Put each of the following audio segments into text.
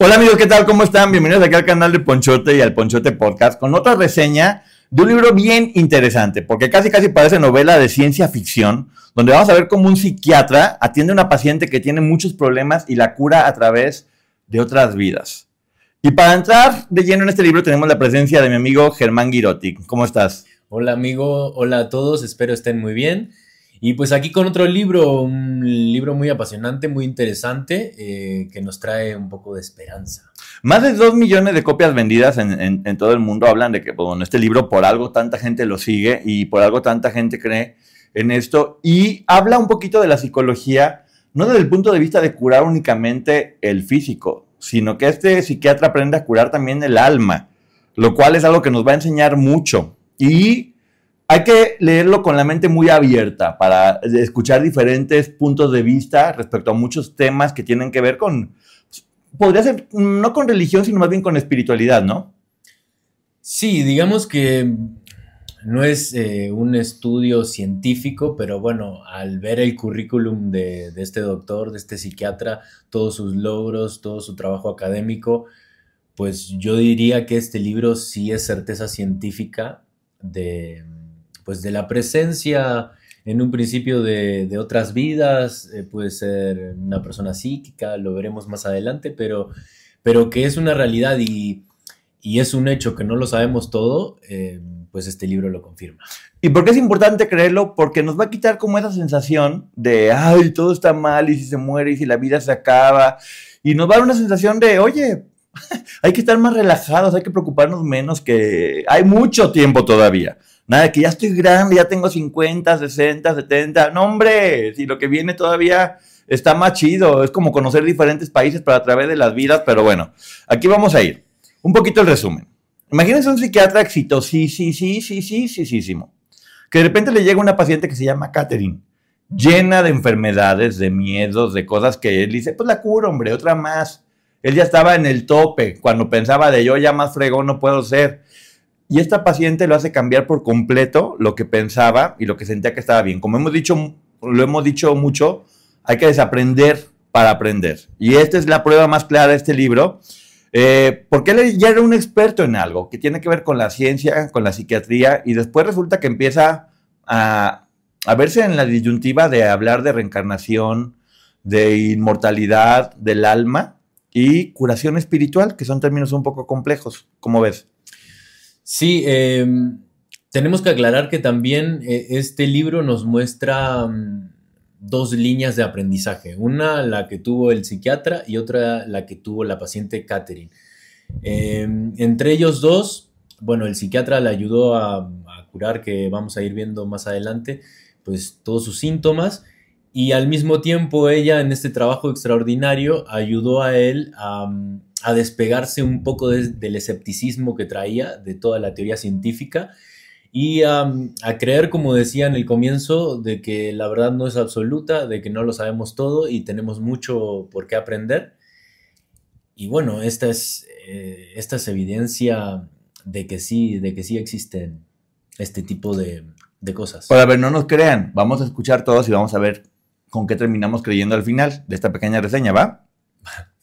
Hola amigos, ¿qué tal? ¿Cómo están? Bienvenidos aquí al canal de Ponchote y al Ponchote Podcast con otra reseña de un libro bien interesante, porque casi casi parece novela de ciencia ficción, donde vamos a ver cómo un psiquiatra atiende a una paciente que tiene muchos problemas y la cura a través de otras vidas. Y para entrar de lleno en este libro tenemos la presencia de mi amigo Germán Girotti. ¿Cómo estás? Hola amigo, hola a todos, espero estén muy bien. Y pues aquí con otro libro, un libro muy apasionante, muy interesante, eh, que nos trae un poco de esperanza. Más de dos millones de copias vendidas en, todo el mundo hablan de que, bueno, este libro por algo tanta gente lo sigue y por algo tanta gente cree en esto. Y habla un poquito de la psicología, no desde el punto de vista de curar únicamente el físico, sino que este psiquiatra aprende a curar también el alma, lo cual es algo que nos va a enseñar mucho. Y hay que leerlo con la mente muy abierta para escuchar diferentes puntos de vista respecto a muchos temas que tienen que ver con, podría ser no con religión, sino más bien con espiritualidad, ¿no? Sí, digamos que no es eh, un estudio científico, pero bueno, al ver el currículum de, de, este doctor, de este psiquiatra, todos sus logros, todo su trabajo académico, pues yo diría que este libro sí es certeza científica de, pues de la presencia en un principio de, otras vidas, eh, puede ser una persona psíquica, lo veremos más adelante, pero, pero que es una realidad y, es un hecho que no lo sabemos todo, eh, pues este libro lo confirma. ¿Y por qué es importante creerlo? Porque nos va a quitar como esa sensación de, ay, todo está mal y si se muere y si la vida se acaba. Y nos va a dar una sensación de, oye, hay que estar más relajados, hay que preocuparnos menos, que hay mucho tiempo todavía. Nada, que ya estoy grande, ya tengo 50, 60, 70. No, hombre, si lo que viene todavía está más chido. Es como conocer diferentes países para a través de las vidas, pero bueno, aquí vamos a ir. Un poquito el resumen. Imagínense un psiquiatra exitosísimo, que de repente le llega una paciente que se llama Catherine, llena de enfermedades, de miedos, de cosas que él dice, pues la cura, hombre, otra más. Él ya estaba en el tope, cuando pensaba de yo ya más fregón no puedo ser. Y esta paciente lo hace cambiar por completo lo que pensaba y lo que sentía que estaba bien. Como hemos dicho, lo hemos dicho mucho, hay que desaprender para aprender. Y esta es la prueba más clara de este libro. Eh, porque él ya era un experto en algo que tiene que ver con la ciencia, con la psiquiatría, y después resulta que empieza a, a verse en la disyuntiva de hablar de reencarnación, de inmortalidad del alma y curación espiritual, que son términos un poco complejos. ¿Cómo ves? Sí, em, tenemos que aclarar que también eh, este libro nos muestra mm, dos líneas de aprendizaje. Una la que tuvo el psiquiatra y otra la que tuvo la paciente Catherine. Em, entre ellos dos, bueno, el psiquiatra le ayudó a, curar, que vamos a ir viendo más adelante, pues todos sus síntomas. Y al mismo tiempo ella en este trabajo extraordinario ayudó a él a, mm, a despegarse un poco del escepticismo que traía de toda la teoría científica y a creer, como decía en el comienzo, de que la verdad no es absoluta, de que no lo sabemos todo y tenemos mucho por qué aprender. Y bueno, esta es, eh, esta es evidencia de que sí, de que sí existen este tipo de, de cosas. Pero a ver, no nos crean, vamos a escuchar todos y vamos a ver con qué terminamos creyendo al final de esta pequeña reseña, ¿va?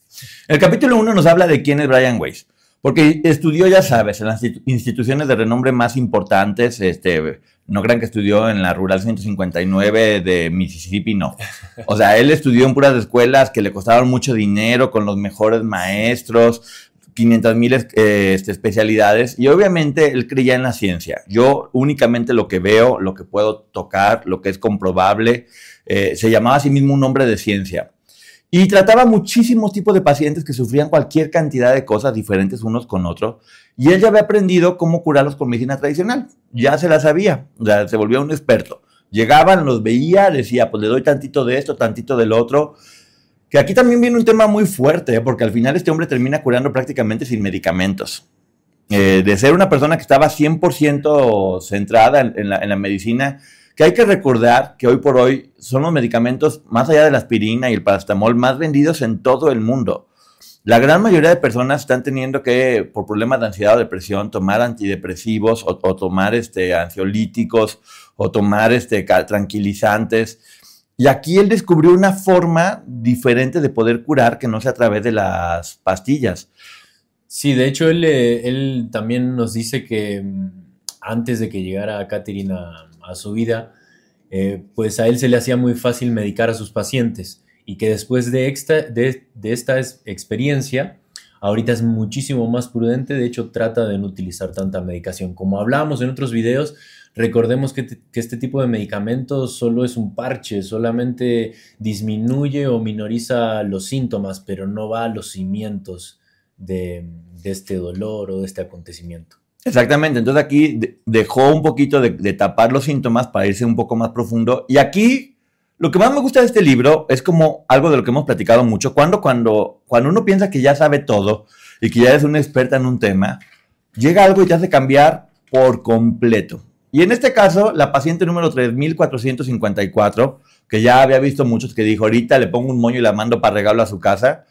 El capítulo 1 nos habla de quién es Brian Weiss. Porque estudió, ya sabes, en las instituciones de renombre más importantes, este, no crean que estudió en la Rural 159 de Mississippi, no. O sea, él estudió en puras escuelas que le costaron mucho dinero, con los mejores maestros, 500 mil eh, este, especialidades, y obviamente él creía en la ciencia. Yo únicamente lo que veo, lo que puedo tocar, lo que es comprobable, eh, se llamaba a sí mismo un hombre de ciencia. Y trataba muchísimos tipos de pacientes que sufrían cualquier cantidad de cosas diferentes unos con otros. Y él ya había aprendido cómo curarlos con medicina tradicional. Ya se la sabía. O sea, se volvió un experto. Llegaban, los veía, decía, pues le doy tantito de esto, tantito del otro. Que aquí también viene un tema muy fuerte, ¿eh? porque al final este hombre termina curando prácticamente sin medicamentos. Eh, de ser una persona que estaba 100% centrada en, la, en la medicina, que hay que recordar que hoy por hoy son los medicamentos, más allá de la aspirina y el paracetamol, más vendidos en todo el mundo. La gran mayoría de personas están teniendo que, por problemas de ansiedad o depresión, tomar antidepresivos o, tomar este, ansiolíticos o tomar este, tranquilizantes. Y aquí él descubrió una forma diferente de poder curar que no sea a través de las pastillas. Sí, de hecho él, eh, él también nos dice que mm, antes de que llegara Catherine a, su vida, eh, pues a él se le hacía muy fácil medicar a sus pacientes y que después de esta, de, esta experiencia, ahorita es muchísimo más prudente, de hecho trata de no utilizar tanta medicación. Como hablábamos en otros videos, recordemos que, este tipo de medicamentos solo es un parche, solamente disminuye o minoriza los síntomas, pero no va a los cimientos de este dolor o de este acontecimiento. Exactamente, entonces aquí dejó un poquito de, tapar los síntomas para irse un poco más profundo. Y aquí lo que más me gusta de este libro es como algo de lo que hemos platicado mucho, cuando, cuando, cuando uno piensa que ya sabe todo y que ya es una experta en un tema, llega algo y te hace cambiar por completo. Y en este caso, la paciente número 3454, que ya había visto muchos que dijo, ahorita le pongo un moño y la mando para regalo a su casa,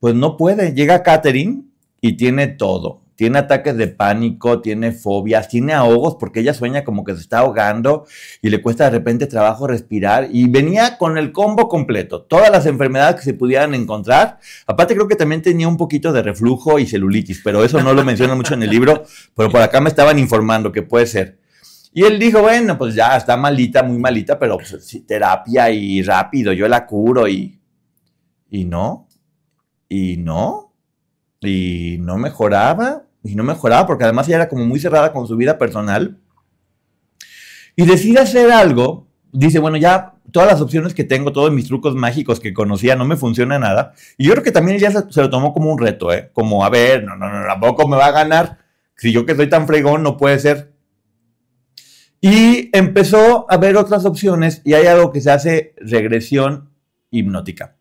pues no puede. Llega Catherine y tiene todo tiene ataques de pánico, tiene fobias, tiene ahogos porque ella sueña como que se está ahogando y le cuesta de repente trabajo respirar y venía con el combo completo, todas las enfermedades que se pudieran encontrar. Aparte creo que también tenía un poquito de reflujo y celulitis, pero eso no lo menciona mucho en el libro, pero por acá me estaban informando que puede ser. Y él dijo, bueno, pues ya está malita, muy malita, pero pues, terapia y rápido, yo la curo y... Y no, y no, y no mejoraba y no mejoraba porque además ella era como muy cerrada con su vida personal. Y decide hacer algo, dice, bueno, ya todas las opciones que tengo, todos mis trucos mágicos que conocía, no me funciona nada. Y yo creo que también ella se, lo tomó como un reto, ¿eh? Como, a ver, no, no, no, tampoco me va a ganar. Si yo que soy tan fregón, no puede ser. Y empezó a ver otras opciones y hay algo que se hace regresión hipnótica.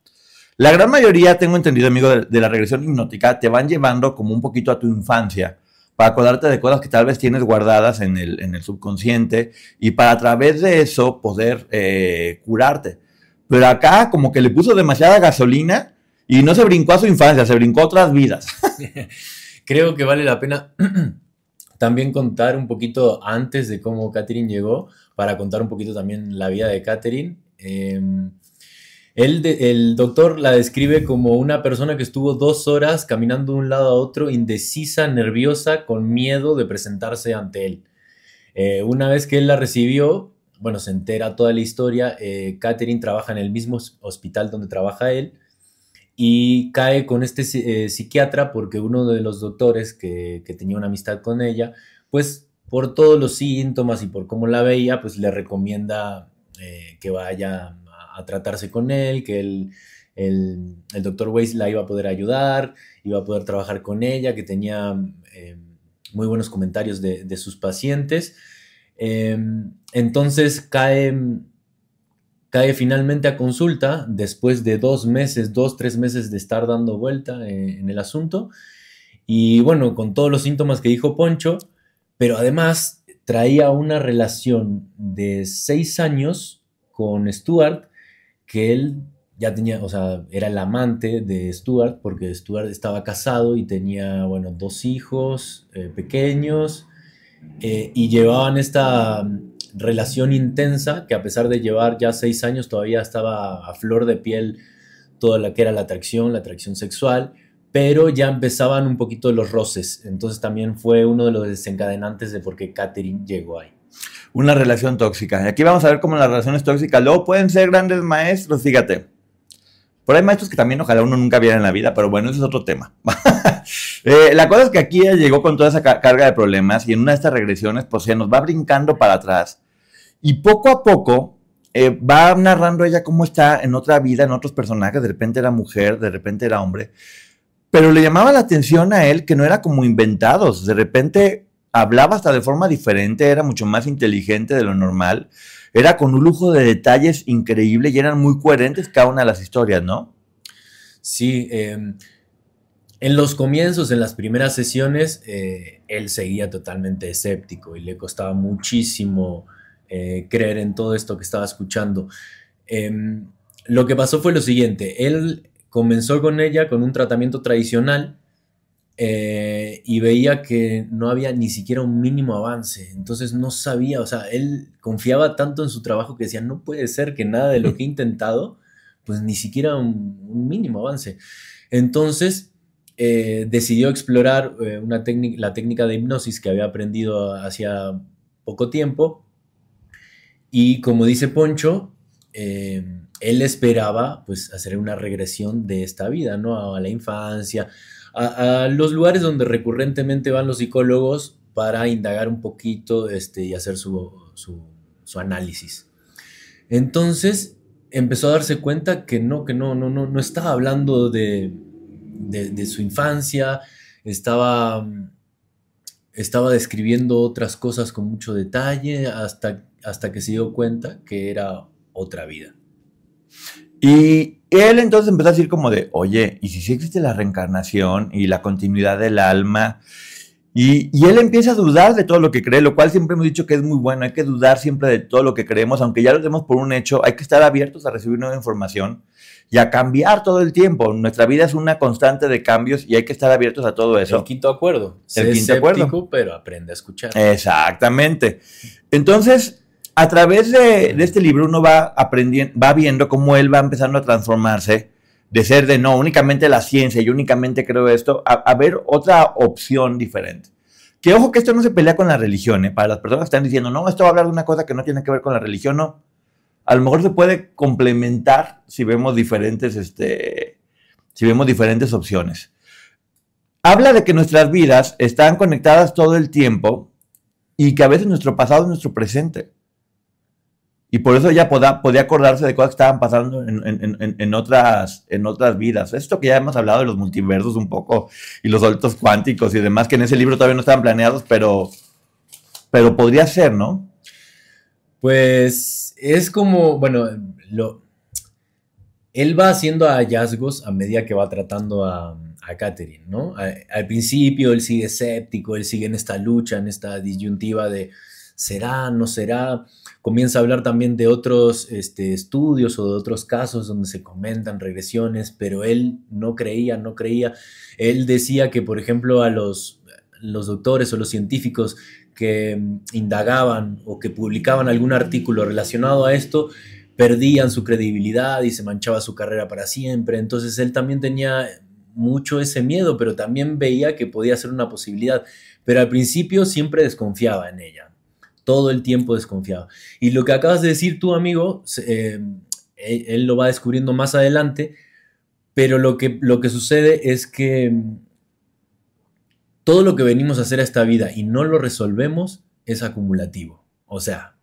La gran mayoría, tengo entendido, amigo, de, la regresión hipnótica, te van llevando como un poquito a tu infancia para acordarte de cosas que tal vez tienes guardadas en el, en el subconsciente y para a través de eso poder eh, curarte. Pero acá como que le puso demasiada gasolina y no se brincó a su infancia, se brincó a otras vidas. Creo que vale la pena también contar un poquito antes de cómo Catherine llegó, para contar un poquito también la vida de El doctor la describe como una persona que estuvo dos horas caminando de un lado a otro, indecisa, nerviosa, con miedo de presentarse ante él. Eh, una vez que él la recibió, bueno, se entera toda la historia, eh, Catherine trabaja en el mismo hospital donde trabaja él y cae con este eh, psiquiatra porque uno de los doctores que, que tenía una amistad con ella, pues por todos los síntomas y por cómo la veía, pues le recomienda que vaya a tratarse con él, que el, el, doctor Weiss la iba a poder ayudar, iba a poder trabajar con ella, que tenía eh, muy buenos comentarios de, sus pacientes. Em, entonces cae, cae finalmente a consulta después de dos meses, dos, tres meses de estar dando vuelta eh, en el asunto. Y bueno, con todos los síntomas que dijo Poncho, pero además traía una relación de seis años con Stuart que él ya tenía, o sea, era el amante de Stuart, porque Stuart estaba casado y tenía, bueno, dos hijos eh, pequeños, eh, y llevaban esta mm, relación intensa que a pesar de llevar ya seis años todavía estaba a flor de piel toda la que era la atracción, la atracción sexual, pero ya empezaban un poquito los roces. Entonces también fue uno de los desencadenantes de por qué Catherine llegó ahí. Una relación tóxica. Y aquí vamos a ver cómo las relaciones tóxicas luego pueden ser grandes maestros, fíjate. Por ahí maestros que también ojalá uno nunca viera en la vida, pero bueno, ese es otro tema. Eh, la cosa es que aquí ella llegó con toda esa carga de problemas y en una de estas regresiones, pues se nos va brincando para atrás. Y poco a poco eh, va narrando ella cómo está en otra vida, en otros personajes. De repente era mujer, de repente era hombre. Pero le llamaba la atención a él que no era como inventados. De repente hablaba hasta de forma diferente, era mucho más inteligente de lo normal. Era con un lujo de detalles increíble y eran muy coherentes cada una de las historias, ¿no? Sí, em, en los comienzos, en las primeras sesiones, eh, él seguía totalmente escéptico y le costaba muchísimo eh, creer en todo esto que estaba escuchando. Em, lo que pasó fue lo siguiente, él comenzó con ella con un tratamiento tradicional eh, y veía que no había ni siquiera un mínimo avance. Entonces no sabía, o sea, él confiaba tanto en su trabajo que decía, no puede ser que nada de lo que he intentado, pues ni siquiera un, mínimo avance. Entonces eh, decidió explorar eh, una la técnica de hipnosis que había aprendido hacía poco tiempo. Y como dice Poncho, él esperaba pues hacer una regresión de esta vida, ¿no? A la infancia, a, los lugares donde recurrentemente van los psicólogos para indagar un poquito este, y hacer su, análisis. Entonces empezó a darse cuenta que no, que no, no, no, no estaba hablando de, de, su infancia, estaba, estaba describiendo otras cosas con mucho detalle hasta, hasta que se dio cuenta que era otra vida. Y él entonces empezó a decir como de, oye, ¿y si sí existe la reencarnación y la continuidad del alma? Y, y, él empieza a dudar de todo lo que cree, lo cual siempre hemos dicho que es muy bueno, hay que dudar siempre de todo lo que creemos, aunque ya lo demos por un hecho, hay que estar abiertos a recibir nueva información y a cambiar todo el tiempo. Nuestra vida es una constante de cambios y hay que estar abiertos a todo eso. El quinto acuerdo. El quinto acuerdo. Pero aprende a escuchar. Exactamente. Entonces, a través de, este libro uno va aprendiendo, va viendo cómo él va empezando a transformarse de ser de no, únicamente la ciencia y únicamente creo esto, a, ver otra opción diferente. Que ojo que esto no se pelea con la religión, ¿eh? para las personas que están diciendo, no, esto va a hablar de una cosa que no tiene que ver con la religión, no. A lo mejor se puede complementar si vemos diferentes, este, si vemos diferentes opciones. Habla de que nuestras vidas están conectadas todo el tiempo y que a veces nuestro pasado es nuestro presente. Y por eso ella podía, acordarse de cosas que estaban pasando en, otras, en otras vidas. Esto que ya hemos hablado de los multiversos un poco y los saltos cuánticos y demás, que en ese libro todavía no estaban planeados, pero, pero podría ser, ¿no? Pues es como, bueno, lo, él va haciendo hallazgos a medida que va tratando a, a Catherine, ¿no? al principio él sigue escéptico, él sigue en esta lucha, en esta disyuntiva de será, no será comienza a hablar también de otros este, estudios o de otros casos donde se comentan regresiones, pero él no creía, no creía. Él decía que, por ejemplo, a los, los doctores o los científicos que mm, indagaban o que publicaban algún artículo relacionado a esto, perdían su credibilidad y se manchaba su carrera para siempre. Entonces él también tenía mucho ese miedo, pero también veía que podía ser una posibilidad. Pero al principio siempre desconfiaba en ella todo el tiempo desconfiado. Y lo que acabas de decir tú, amigo, eh, él, lo va descubriendo más adelante, pero lo que, lo que sucede es que mm, todo lo que venimos a hacer a esta vida y no lo resolvemos es acumulativo. O sea...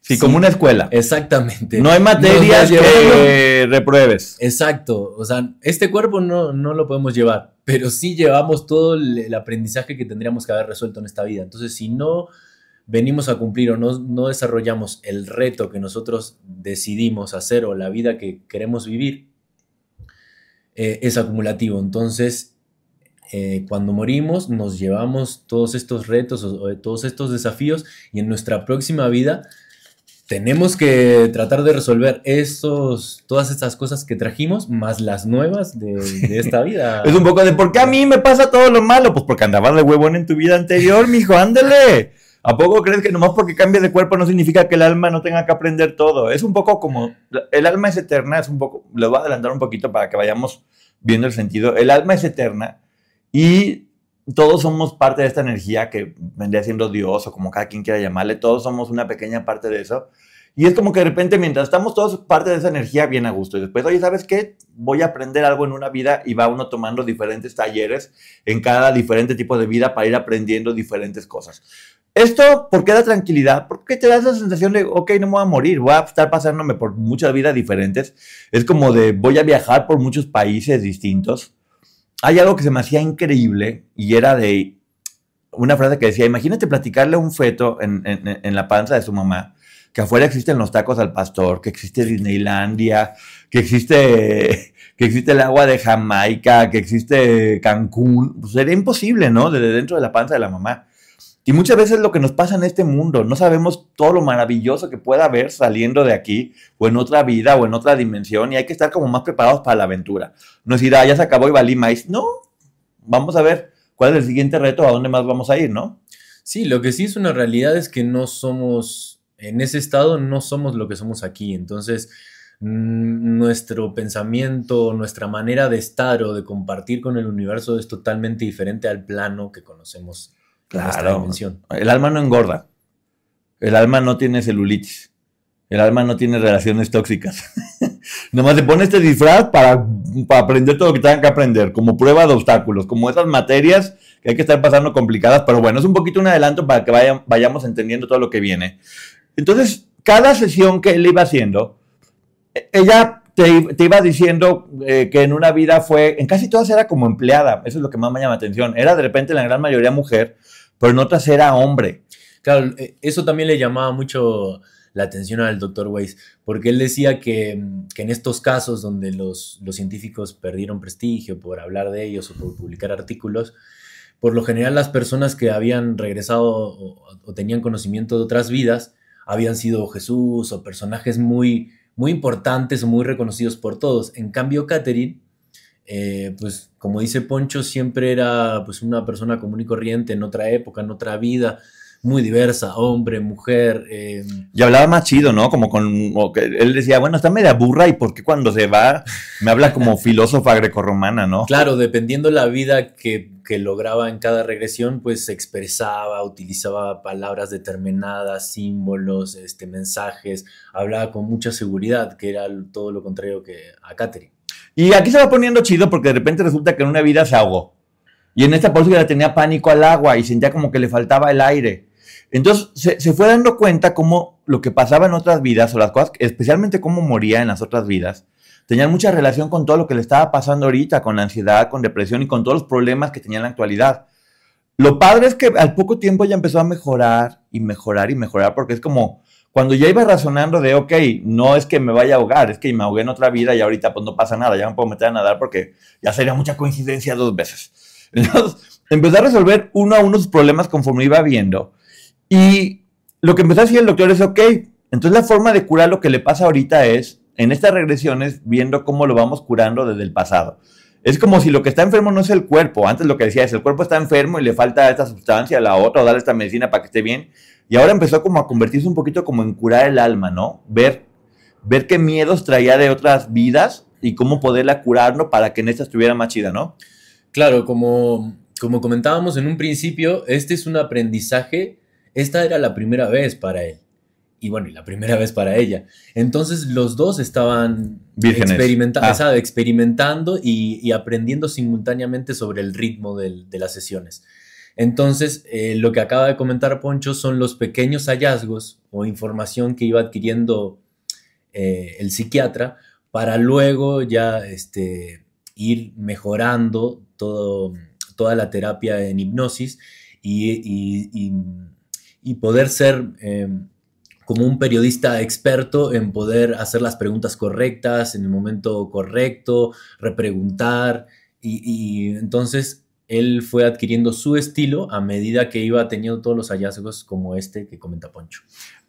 Sí, como una escuela. Exactamente. No hay materias que repruebes. Exacto. O sea, este cuerpo no, no lo podemos llevar, pero sí llevamos todo el aprendizaje que tendríamos que haber resuelto en esta vida. Entonces, si no venimos a cumplir o no, desarrollamos el reto que nosotros decidimos hacer o la vida que queremos vivir, eh, es acumulativo. Entonces, eh, cuando morimos, nos llevamos todos estos retos o, todos estos desafíos y en nuestra próxima vida tenemos que tratar de resolver estos, todas estas cosas que trajimos, más las nuevas de, esta vida. es un poco de, ¿por qué a mí me pasa todo lo malo? Pues porque andabas de huevón en tu vida anterior, mijo, ándale. ¿A poco crees que nomás porque cambia de cuerpo no significa que el alma no tenga que aprender todo? Es un poco como, el alma es eterna, es un poco, lo voy a adelantar un poquito para que vayamos viendo el sentido. El alma es eterna y todos somos parte de esta energía que vendría siendo Dios o como cada quien quiera llamarle, todos somos una pequeña parte de eso. Y es como que de repente, mientras estamos todos parte de esa energía, bien a gusto. Y después, oye, ¿sabes qué? Voy a aprender algo en una vida y va uno tomando diferentes talleres en cada diferente tipo de vida para ir aprendiendo diferentes cosas. Esto, ¿por qué da tranquilidad? Porque te da esa sensación de, ok, no me voy a morir, voy a estar pasándome por muchas vidas diferentes. Es como de, voy a viajar por muchos países distintos. Hay algo que se me hacía increíble y era de una frase que decía, imagínate platicarle a un feto en, en, en la panza de su mamá que afuera existen los tacos al pastor, que existe Disneylandia, que existe, que existe el agua de Jamaica, que existe Cancún, pues sería imposible, ¿no? Desde dentro de la panza de la mamá. Y muchas veces lo que nos pasa en este mundo, no sabemos todo lo maravilloso que pueda haber saliendo de aquí, o en otra vida, o en otra dimensión, y hay que estar como más preparados para la aventura. No decir, ah, ya se acabó y valí más. No, vamos a ver cuál es el siguiente reto, a dónde más vamos a ir, ¿no? Sí, lo que sí es una realidad es que no somos en ese estado no somos lo que somos aquí. Entonces, nuestro pensamiento, nuestra manera de estar o de compartir con el universo es totalmente diferente al plano que conocemos. Claro. El alma no engorda. El alma no tiene celulitis. El alma no tiene relaciones tóxicas. Nomás se pone este disfraz para, para, aprender todo lo que tengan que aprender, como prueba de obstáculos, como esas materias que hay que estar pasando complicadas, pero bueno, es un poquito un adelanto para que vayamos entendiendo todo lo que viene. Entonces, cada sesión que él iba haciendo, ella te, iba diciendo eh, que en una vida fue, en casi todas era como empleada, eso es lo que más me llama la atención, era de repente la gran mayoría mujer, pero en otras era hombre. Claro, eh, eso también le llamaba mucho la atención al doctor Weiss, porque él decía que, en estos casos donde los, científicos perdieron prestigio por hablar de ellos o por publicar artículos, por lo general las personas que habían regresado o tenían conocimiento de otras vidas, habían sido Jesús o personajes muy, muy importantes o muy reconocidos por todos. En cambio, Catherine, eh, pues como dice Poncho, siempre era pues una persona común y corriente en otra época, en otra vida, muy diversa, hombre, mujer. Eh, y hablaba más chido, ¿no? Como con, él decía, bueno, está media burra y por qué cuando se va me habla como filósofa grecorromana, ¿no? Claro, dependiendo la vida que, que lograba en cada regresión, pues se expresaba, utilizaba palabras determinadas, símbolos, este, mensajes, hablaba con mucha seguridad, que era todo lo contrario que a Catherine. Y aquí se va poniendo chido porque de repente resulta que en una vida se ahogó. Y en esta por le tenía pánico al agua y sentía como que le faltaba el aire. Entonces se, fue dando cuenta cómo lo que pasaba en otras vidas, o las cosas, especialmente cómo moría en las otras vidas, tenían mucha relación con todo lo que le estaba pasando ahorita, con la ansiedad, con depresión y con todos los problemas que tenía en la actualidad. Lo padre es que al poco tiempo ya empezó a mejorar y mejorar y mejorar, porque es como cuando ya iba razonando de, ok, no es que me vaya a ahogar, es que me ahogué en otra vida y ahorita pues no pasa nada, ya me puedo meter a nadar porque ya sería mucha coincidencia dos veces. Entonces, empezó a resolver uno a uno sus problemas conforme iba viendo y lo que empezó a decir el doctor es, ok, entonces la forma de curar lo que le pasa ahorita es, en estas regresiones, viendo cómo lo vamos curando desde el pasado. Es como si lo que está enfermo no es el cuerpo. Antes lo que decía es, el cuerpo está enfermo y le falta esta sustancia, la otra, o darle esta medicina para que esté bien. Y ahora empezó como a convertirse un poquito como en curar el alma, ¿no? Ver, ver qué miedos traía de otras vidas y cómo poderla curarlo para que en esta estuviera más chida, ¿no? Claro, como, como comentábamos en un principio, este es un aprendizaje esta era la primera vez para él. Y bueno, y la primera vez para ella. Entonces los dos estaban ah. experimentando y, aprendiendo simultáneamente sobre el ritmo de las sesiones. Entonces, eh, lo que acaba de comentar Poncho son los pequeños hallazgos o información que iba adquiriendo eh, el psiquiatra para luego ya este, ir mejorando toda la terapia en hipnosis y poder ser eh, como un periodista experto en poder hacer las preguntas correctas en el momento correcto, repreguntar y, entonces él fue adquiriendo su estilo a medida que iba teniendo todos los hallazgos como este que comenta Poncho.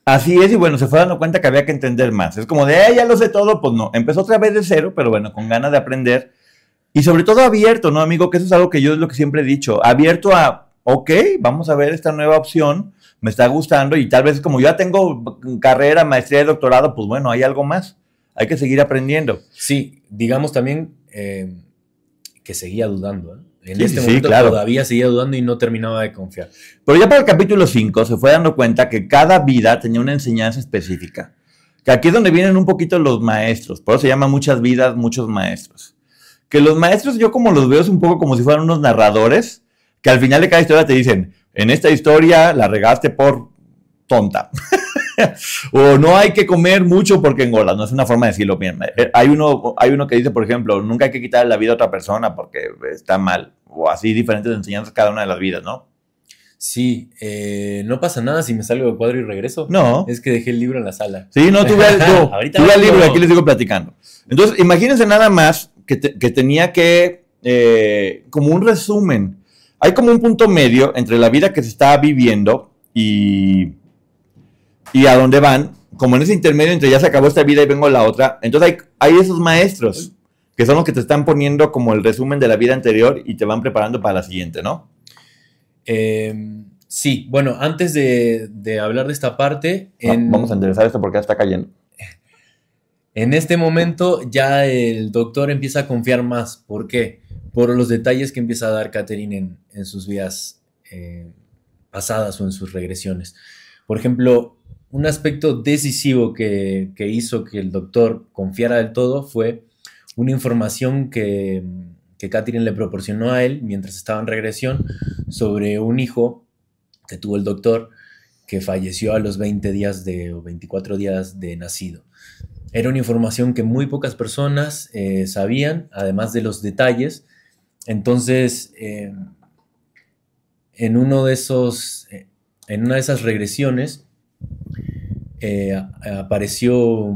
Así es, y bueno, se fue dando cuenta que había que entender más. Es como de, eh, ya lo sé todo, pues no. Empezó otra vez de cero, pero bueno, con ganas de aprender. Y sobre todo abierto, ¿no, amigo? Que eso es algo que yo es lo que siempre he dicho. Abierto a, ok, vamos a ver esta nueva opción me está gustando y tal vez como yo ya tengo carrera, maestría y doctorado, pues bueno, hay algo más. Hay que seguir aprendiendo. Sí, digamos también eh, que seguía dudando. ¿eh? En este momento todavía seguía dudando y no terminaba de confiar. Pero ya para el capítulo 5 se fue dando cuenta que cada vida tenía una enseñanza específica. Que aquí es donde vienen un poquito los maestros. Por eso se llama muchas vidas, muchos maestros. Que los maestros yo como los veo es un poco como si fueran unos narradores que al final de cada historia te dicen, en esta historia la regaste por tonta. o no hay que comer mucho porque engorda. No es una forma de decirlo bien. Eh, hay uno, hay uno que dice, por ejemplo, nunca hay que quitar la vida a otra persona porque está mal. O así diferentes enseñanzas cada una de las vidas, ¿no? Sí, eh, no pasa nada si me salgo del cuadro y regreso. No. Es que dejé el libro en la sala. Sí, no, tuve, el libro y aquí les digo platicando. Entonces, imagínense nada más que, tenía que, eh, como un resumen, hay como un punto medio entre la vida que se está viviendo y, y a dónde van, como en ese intermedio entre ya se acabó esta vida y vengo a la otra. Entonces hay, hay esos maestros que son los que te están poniendo como el resumen de la vida anterior y te van preparando para la siguiente, ¿no? Em, sí, bueno, antes de, hablar de esta parte... Vamos a enderezar esto porque ya está cayendo. En este momento ya el doctor empieza a confiar más. ¿Por qué? por los detalles que empieza a dar Catherine en, sus vidas eh, pasadas o en sus regresiones. Por ejemplo, un aspecto decisivo que, hizo que el doctor confiara del todo fue una información que, que Catherine le proporcionó a él mientras estaba en regresión sobre un hijo que tuvo el doctor que falleció a los 20 días de, o 24 días de nacido. Era una información que muy pocas personas eh, sabían, además de los detalles entonces, eh, en uno de esos, eh, en una de esas regresiones, eh, apareció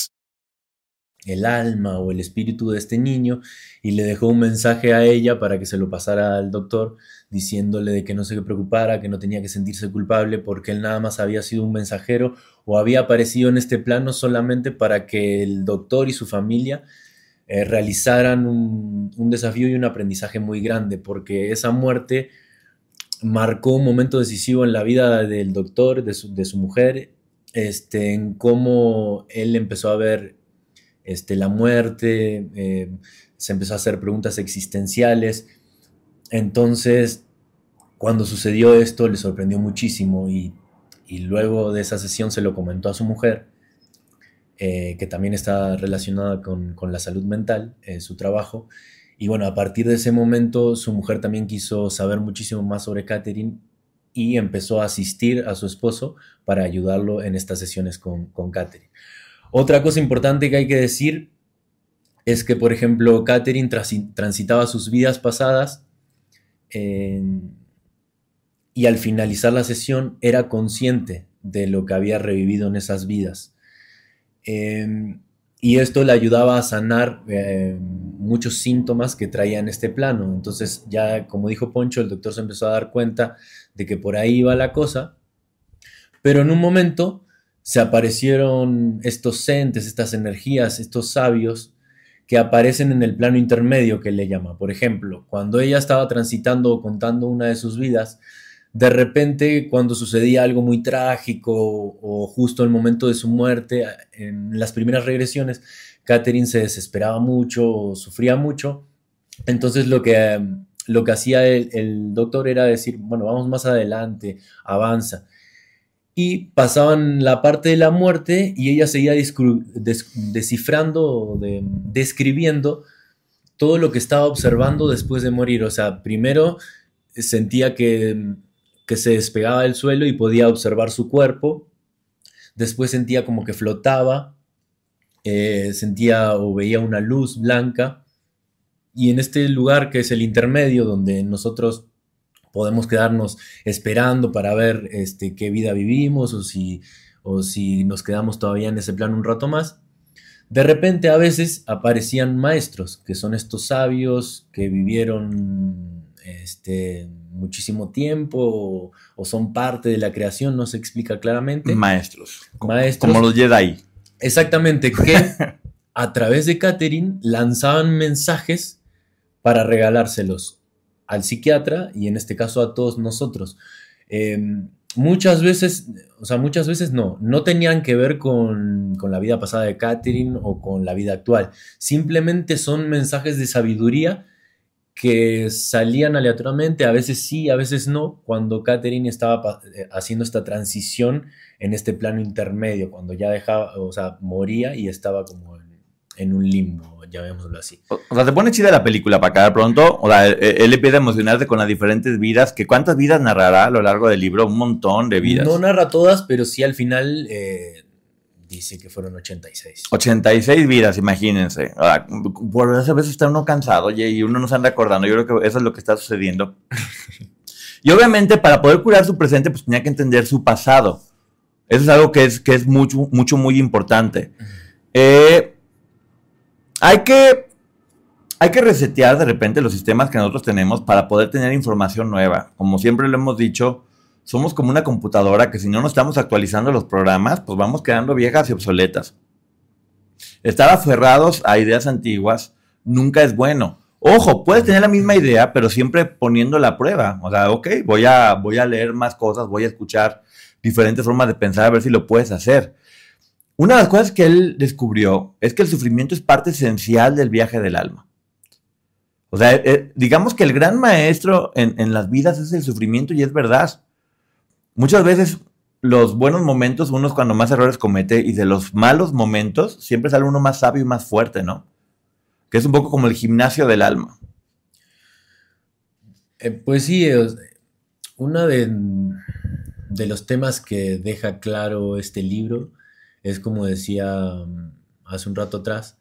el alma o el espíritu de este niño y le dejó un mensaje a ella para que se lo pasara al doctor diciéndole que no se preocupara, que no tenía que sentirse culpable porque él nada más había sido un mensajero o había aparecido en este plano solamente para que el doctor y su familia eh, realizaran un, desafío y un aprendizaje muy grande porque esa muerte marcó un momento decisivo en la vida del doctor, de su, de su mujer, este, en cómo él empezó a ver este, la muerte, eh, se empezó a hacer preguntas existenciales. Entonces, cuando sucedió esto, le sorprendió muchísimo y, luego de esa sesión se lo comentó a su mujer, eh, que también está relacionada con, la salud mental, eh, su trabajo. Y bueno, a partir de ese momento, su mujer también quiso saber muchísimo más sobre Catherine y empezó a asistir a su esposo para ayudarlo en estas sesiones con, con Catherine. Otra cosa importante que hay que decir es que, por ejemplo, Catherine transitaba sus vidas pasadas y al finalizar la sesión era consciente de lo que había revivido en esas vidas. Em, y esto le ayudaba a sanar em, muchos síntomas que traía en este plano. Entonces ya, como dijo Poncho, el doctor se empezó a dar cuenta de que por ahí iba la cosa, pero en un momento se aparecieron estos entes, estas energías, estos sabios que aparecen en el plano intermedio que le llama. Por ejemplo, cuando ella estaba transitando o contando una de sus vidas, de repente cuando sucedía algo muy trágico o justo el momento de su muerte, en las primeras regresiones, Catherine se desesperaba mucho o sufría mucho. Entonces lo que, lo que hacía el, el doctor era decir, bueno, vamos más adelante, avanza y pasaban la parte de la muerte y ella seguía descifrando, describiendo todo lo que estaba observando después de morir. O sea, primero sentía que, se despegaba del suelo y podía observar su cuerpo. Después sentía como que flotaba, eh, sentía o veía una luz blanca. Y en este lugar que es el intermedio, donde nosotros podemos quedarnos esperando para ver este, qué vida vivimos o si, o si nos quedamos todavía en ese plano un rato más. De repente a veces aparecían maestros, que son estos sabios que vivieron este, muchísimo tiempo o, son parte de la creación, no se explica claramente. Maestros. Maestros. Como los Jedi. Exactamente, que a través de Catherine lanzaban mensajes para regalárselos al psiquiatra y en este caso a todos nosotros. Em, muchas veces, o sea, muchas veces no, no tenían que ver con, la vida pasada de Catherine o con la vida actual. Simplemente son mensajes de sabiduría que salían aleatoriamente, a veces sí, a veces no, cuando Catherine estaba eh, haciendo esta transición en este plano intermedio, cuando ya dejaba, o sea, moría y estaba como en un limbo llamémoslo así. O, sea, te pone chida la película para acabar pronto. O sea, él, empieza a emocionarse con las diferentes vidas. que ¿Cuántas vidas narrará a lo largo del libro? Un montón de vidas. No narra todas, pero sí al final eh, dice que fueron 86. 86 vidas, imagínense. por esas veces está uno cansado oye, y uno no se anda acordando. Yo creo que eso es lo que está sucediendo. y obviamente, para poder curar su presente, pues tenía que entender su pasado. Eso es algo que es, que es mucho, mucho, muy importante. Eh, hay que, hay que resetear de repente los sistemas que nosotros tenemos para poder tener información nueva. Como siempre lo hemos dicho, somos como una computadora que si no nos estamos actualizando los programas, pues vamos quedando viejas y obsoletas. Estar aferrados a ideas antiguas nunca es bueno. Ojo, puedes tener la misma idea, pero siempre poniendo la prueba. O sea, ok, voy a, voy a leer más cosas, voy a escuchar diferentes formas de pensar, a ver si lo puedes hacer. Una de las cosas que él descubrió es que el sufrimiento es parte esencial del viaje del alma. O sea, eh, digamos que el gran maestro en, las vidas es el sufrimiento y es verdad. Muchas veces los buenos momentos, uno es cuando más errores comete y de los malos momentos siempre sale uno más sabio y más fuerte, ¿no? Que es un poco como el gimnasio del alma. Eh, pues sí, uno de, de los temas que deja claro este libro es como decía mm, hace un rato atrás,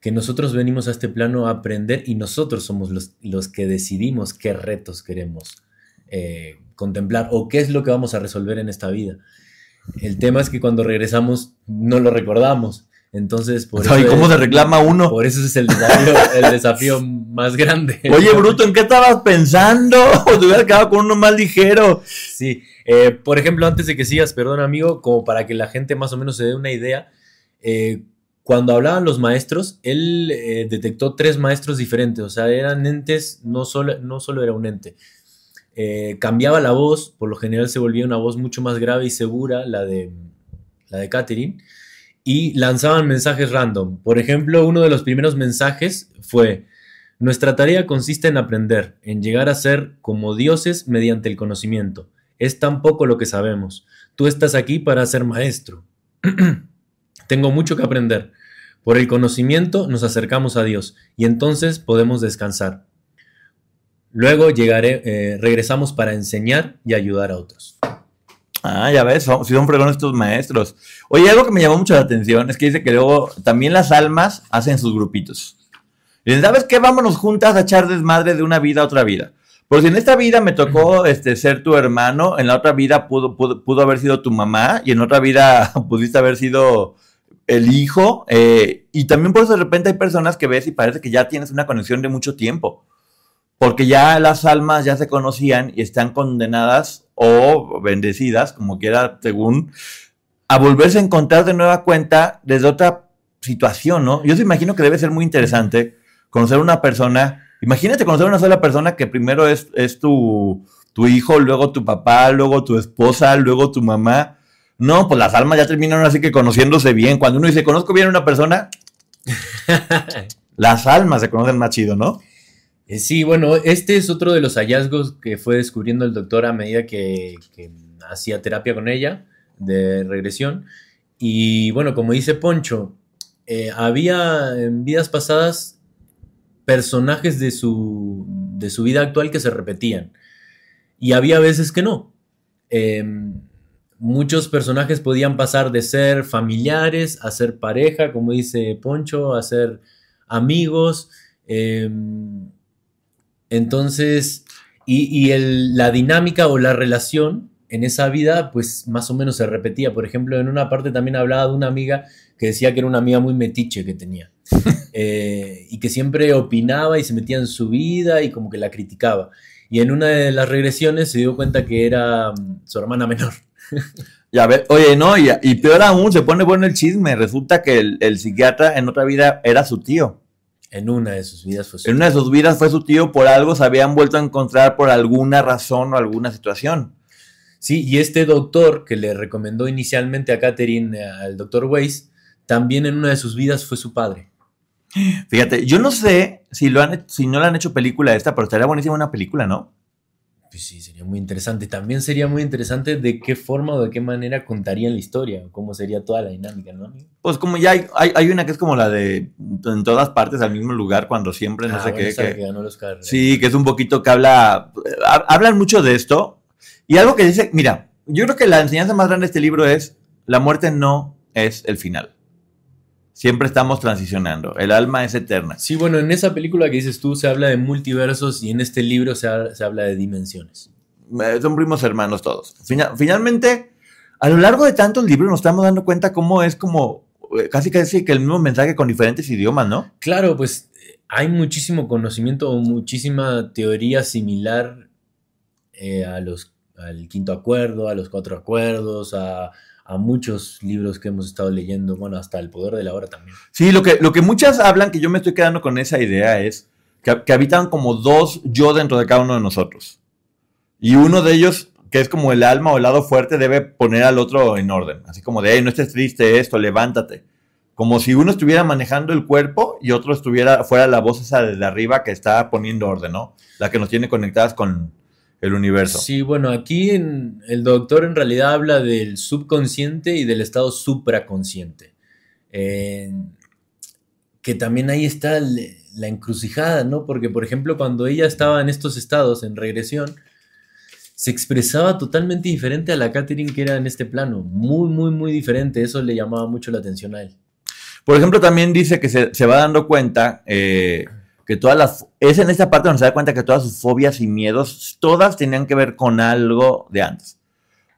que nosotros venimos a este plano a aprender y nosotros somos los, que decidimos qué retos queremos eh, contemplar o qué es lo que vamos a resolver en esta vida. El tema es que cuando regresamos no lo recordamos. Entonces, por. ¿Y cómo se reclama uno? Por eso es el desafío, el desafío más grande. Oye, Bruto, ¿en qué estabas pensando? Te hubieras quedado con uno más ligero. Sí, eh, por ejemplo, antes de que sigas, perdón, amigo, como para que la gente más o menos se dé una idea, eh, cuando hablaban los maestros, él eh, detectó tres maestros diferentes, o sea, eran entes, no solo, no solo era un ente. cambiaba la voz, por lo general se volvía una voz mucho más grave y segura, la de, la de Catherine y lanzaban mensajes random. Por ejemplo, uno de los primeros mensajes fue, nuestra tarea consiste en aprender, en llegar a ser como dioses mediante el conocimiento. Es tan poco lo que sabemos. Tú estás aquí para ser maestro. Tengo mucho que aprender. Por el conocimiento nos acercamos a Dios y entonces podemos descansar. Luego llegaré, eh, regresamos para enseñar y ayudar a otros. Ah, ya ves, si son fregones estos maestros. Oye, algo que me llamó mucho la atención es que dice que luego también las almas hacen sus grupitos. ¿sabes qué? Vámonos juntas a echar desmadre de una vida a otra vida. Por si en esta vida me tocó este, ser tu hermano, en la otra vida pudo, pudo, haber sido tu mamá y en otra vida pudiste haber sido el hijo. Eh, y también por eso de repente hay personas que ves y parece que ya tienes una conexión de mucho tiempo. Porque ya las almas ya se conocían y están condenadas o bendecidas, como quiera, según, a volverse a encontrar de nueva cuenta desde otra situación, ¿no? Yo te imagino que debe ser muy interesante conocer una persona, imagínate conocer a una sola persona que primero es, es tu, tu hijo, luego tu papá, luego tu esposa, luego tu mamá. No, pues las almas ya terminaron así que conociéndose bien. Cuando uno dice, conozco bien a una persona, las almas se conocen más chido, ¿no? Eh, sí, bueno, este es otro de los hallazgos que fue descubriendo el doctor a medida que, hacía terapia con ella de regresión. Y bueno, como dice Poncho, eh, había en vidas pasadas personajes de su, de su vida actual que se repetían. Y había veces que no. Em, muchos personajes podían pasar de ser familiares a ser pareja, como dice Poncho, a ser amigos. Em, entonces... Y, y el- la dinámica o la relación en esa vida, pues más o menos se repetía. Por ejemplo, en una parte también hablaba de una amiga que decía que era una amiga muy metiche que tenía. Eh, y que siempre opinaba y se metía en su vida y como que la criticaba. Y en una de las regresiones se dio cuenta que era mm, su hermana menor. Ya ve, oye, no, y, y peor aún, se pone bueno el chisme. Resulta que el, el psiquiatra en otra vida era su tío. En una de sus vidas fue su En una de sus vidas fue su tío, por algo se habían vuelto a encontrar por alguna razón o alguna situación. Sí, y este doctor que le recomendó inicialmente a Catherine, eh, al doctor Weiss, también en una de sus vidas fue su padre. Fíjate, yo no sé si, lo han, si no le han hecho película esta, pero estaría buenísima una película, ¿no? Pues sí, sería muy interesante. También sería muy interesante de qué forma o de qué manera contarían la historia, cómo sería toda la dinámica, ¿no? Pues como ya hay, hay, hay una que es como la de en todas partes al mismo lugar cuando siempre no Ah, sé bueno, qué. que- que ganó el Oscar. Sí, que es un poquito que habla, ha- hablan mucho de esto. Y algo que dice, mira, yo creo que la enseñanza más grande de este libro es, la muerte no es el final. Siempre estamos transicionando, el alma es eterna. Sí, bueno, en esa película que dices tú se habla de multiversos y en este libro se, ha- se habla de dimensiones. Eh, Son primos hermanos todos. Fina- finalmente, a lo largo de tantos libros nos estamos dando cuenta cómo es como eh, casi casi que el mismo mensaje con diferentes idiomas, ¿no? Claro, pues eh, hay muchísimo conocimiento o muchísima teoría similar eh, a los, al quinto acuerdo, a los cuatro acuerdos, a, a muchos libros que hemos estado leyendo, bueno, hasta el poder de la hora también. Sí, lo que, lo que muchas hablan, que yo me estoy quedando con esa idea, es que, que habitan como dos yo dentro de cada uno de nosotros. Y uno de ellos, que es como el alma o el lado fuerte, debe poner al otro en orden. Así como de, hey, no estés triste esto, levántate. Como si uno estuviera manejando el cuerpo y otro estuviera fuera la voz esa de arriba que está poniendo orden, ¿no? La que nos tiene conectadas con el universo. Sí, bueno, aquí en- el doctor en realidad habla del subconsciente y del estado supraconsciente. Eh, que también ahí está el- la encrucijada, ¿no? Porque, por ejemplo, cuando ella estaba en estos estados, en regresión, se expresaba totalmente diferente a la Catherine que era en este plano. Muy, muy, muy diferente. Eso le llamaba mucho la atención a él. Por ejemplo, también dice que se, se va dando cuenta eh, que todas las... Es en esta parte donde se da cuenta que todas sus fobias y miedos, todas tenían que ver con algo de antes.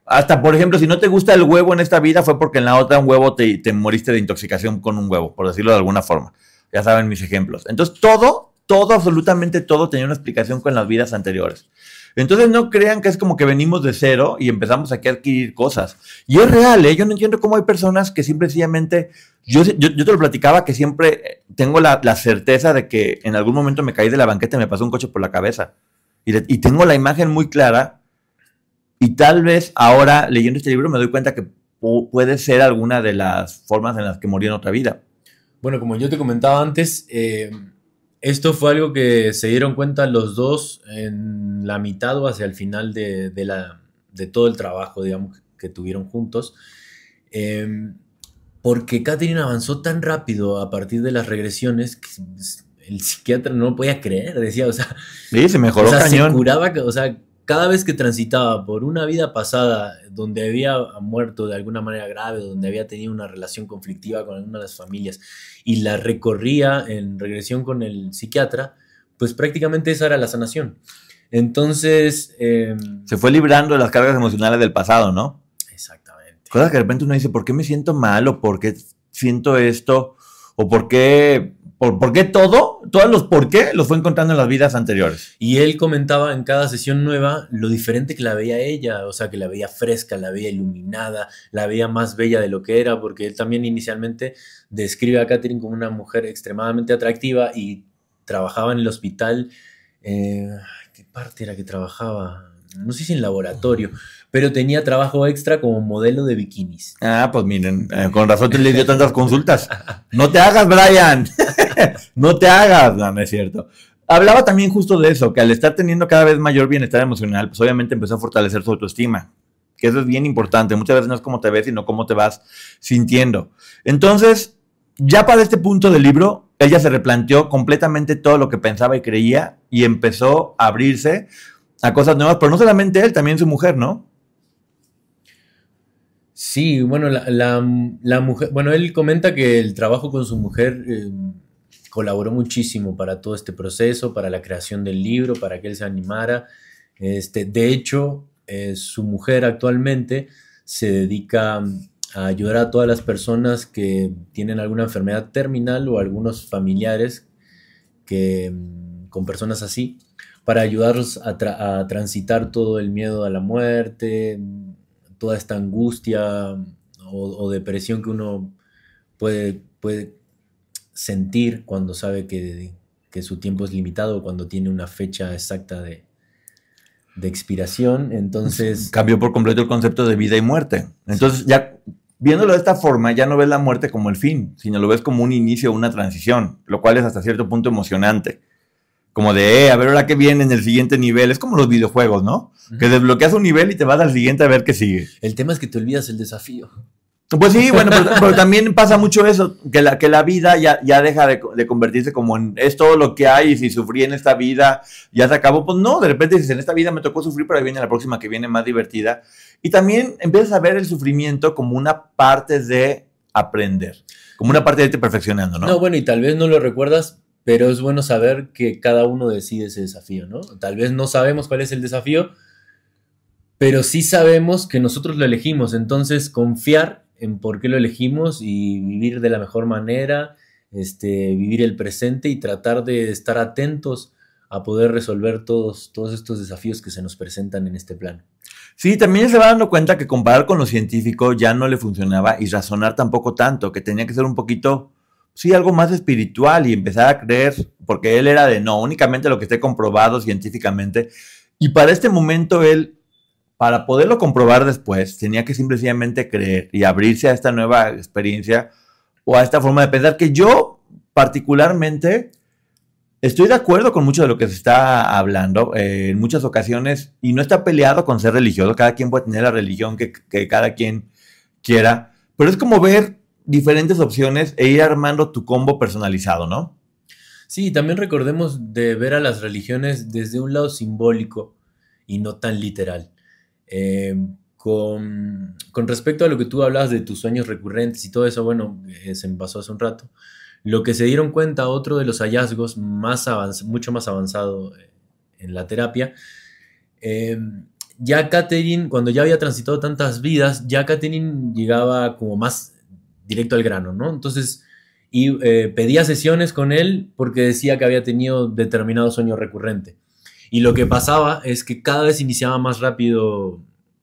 Hasta, por ejemplo, si no te gusta el huevo en esta vida fue porque en la otra un huevo te, te moriste de intoxicación con un huevo, por decirlo de alguna forma. Ya saben mis ejemplos. Entonces, todo, todo, absolutamente todo tenía una explicación con las vidas anteriores. Entonces, no crean que es como que venimos de cero y empezamos aquí a adquirir cosas. Y es real, ¿eh? Yo no entiendo cómo hay personas que simple y sencillamente yo, yo, yo te lo platicaba que siempre eh, tengo la, la certeza de que en algún momento me caí de la banqueta y me pasó un coche por la cabeza. Y, y tengo la imagen muy clara. Y tal vez ahora, leyendo este libro, me doy cuenta que pu- puede ser alguna de las formas en las que morí en otra vida. Bueno, como yo te comentaba antes, eh, esto fue algo que se dieron cuenta los dos en la mitad o hacia el final de, de la, de todo el trabajo, digamos, que tuvieron juntos. Eh, porque Catherine avanzó tan rápido a partir de las regresiones que el psiquiatra no lo podía creer, decía, o sea, Sí, se mejoró o sea, se cañón. curaba, o sea, cada vez que transitaba por una vida pasada donde había muerto de alguna manera grave, donde había tenido una relación conflictiva con alguna de las familias y la recorría en regresión con el psiquiatra, pues prácticamente esa era la sanación. Entonces, eh, Se fue librando de las cargas emocionales del pasado, ¿no? exactamente. Cosas que de repente uno dice, ¿por qué me siento mal? ¿O por qué siento esto? ¿O por qué? ¿Por, qué todo? Todos los por qué los fue encontrando en las vidas anteriores. Y él comentaba en cada sesión nueva lo diferente que la veía ella, o sea, que la veía fresca, la veía iluminada, la veía más bella de lo que era, porque él también inicialmente describe a Catherine como una mujer extremadamente atractiva y trabajaba en el hospital. eh, ¿Qué parte era que trabajaba? No sé si en laboratorio, pero tenía trabajo extra como modelo de bikinis. Ah, pues miren, eh, con razón te le dio tantas consultas. No te hagas, Brian. no te hagas. No, no es cierto. Hablaba también justo de eso, que al estar teniendo cada vez mayor bienestar emocional, pues obviamente empezó a fortalecer su autoestima. Que eso es bien importante. Muchas veces no es cómo te ves, sino cómo te vas sintiendo. Entonces, ya para este punto del libro, ella se replanteó completamente todo lo que pensaba y creía y empezó a abrirse a cosas nuevas, pero no solamente él, también su mujer, ¿no? Sí, bueno, la, la- mujer, bueno, él comenta que el trabajo con su mujer eh, colaboró muchísimo para todo este proceso, para la creación del libro, para que él se animara. Este, de hecho, eh, su mujer actualmente se dedica a ayudar a todas las personas que tienen alguna enfermedad terminal o algunos familiares que, mm, con personas así, para ayudarlos a, transitar todo el miedo a la muerte, toda esta angustia o, depresión que uno puede, puede sentir cuando sabe que, que su tiempo es limitado, cuando tiene una fecha exacta de, de expiración, entonces... Cambió por completo el concepto de vida y muerte. Entonces, ya viéndolo de esta forma, ya no ves la muerte como el fin, sino lo ves como un inicio, una transición, lo cual es hasta cierto punto emocionante. Como de, eh, a ver ahora qué viene en el siguiente nivel. Es como los videojuegos, ¿no? Que desbloqueas un nivel y te vas al siguiente a ver qué sigue. El tema es que te olvidas el desafío. Pues sí, bueno, pero, también pasa mucho eso, que la, que la vida ya, ya deja de, convertirse como en es todo lo que hay y si sufrí en esta vida ya se acabó. Pues no, de repente dices, en esta vida me tocó sufrir, pero ahí viene la próxima que viene más divertida. Y también empiezas a ver el sufrimiento como una parte de aprender, como una parte de irte perfeccionando, ¿no? No, bueno, y tal vez no lo recuerdas, pero es bueno saber que cada uno decide ese desafío, ¿no? Tal vez no sabemos cuál es el desafío, pero sí sabemos que nosotros lo elegimos, entonces confiar en por qué lo elegimos y vivir de la mejor manera, este, vivir el presente y tratar de estar atentos a poder resolver todos, todos estos desafíos que se nos presentan en este plano. Sí, también se va dando cuenta que comparar con lo científico ya no le funcionaba y razonar tampoco tanto, que tenía que ser un poquito, sí, algo más espiritual y empezar a creer, porque él era de no, únicamente lo que esté comprobado científicamente. Y para este momento él para poderlo comprobar después, tenía que simplemente creer y abrirse a esta nueva experiencia o a esta forma de pensar que yo particularmente estoy de acuerdo con mucho de lo que se está hablando eh, en muchas ocasiones y no está peleado con ser religioso, cada quien puede tener la religión que, que cada quien quiera, pero es como ver diferentes opciones e ir armando tu combo personalizado, ¿no? Sí, también recordemos de ver a las religiones desde un lado simbólico y no tan literal. Em, con, respecto a lo que tú hablabas de tus sueños recurrentes y todo eso, bueno, eh, se me pasó hace un rato. Lo que se dieron cuenta, otro de los hallazgos más mucho más avanzado eh, en la terapia, ya Catherine, cuando ya había transitado tantas vidas, ya Catherine llegaba como más directo al grano, ¿no? Entonces, y eh, pedía sesiones con él porque decía que había tenido determinado sueño recurrente. Y lo que pasaba es que cada vez iniciaba más rápido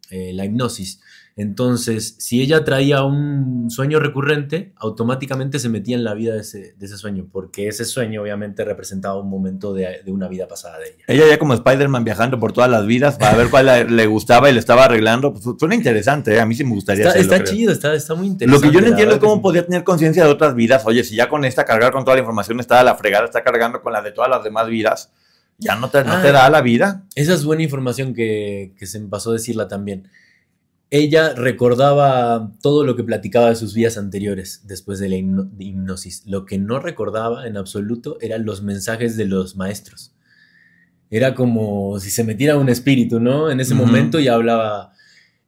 eh, la hipnosis. Entonces, si ella traía un sueño recurrente, automáticamente se metía en la vida de ese, sueño, porque ese sueño obviamente representaba un momento de, una vida pasada de ella. Ella ya como Spider-Man viajando por todas las vidas para ver cuál le, gustaba y le estaba arreglando. Pues, suena interesante, ¿eh? a mí sí me gustaría Está, está chido, está, está, muy interesante. Lo que yo no entiendo es cómo podía tener conciencia de otras vidas. Oye, si ya con esta cargar con toda la información está la fregada, está cargando con la de todas las demás vidas ya no te, ah, da la vida. Esa es buena información que, se me pasó a decirla también. Ella recordaba todo lo que platicaba de sus vidas anteriores después de la hipnosis. Lo que no recordaba en absoluto eran los mensajes de los maestros. Era como si se metiera un espíritu, ¿no? En ese momento ya hablaba.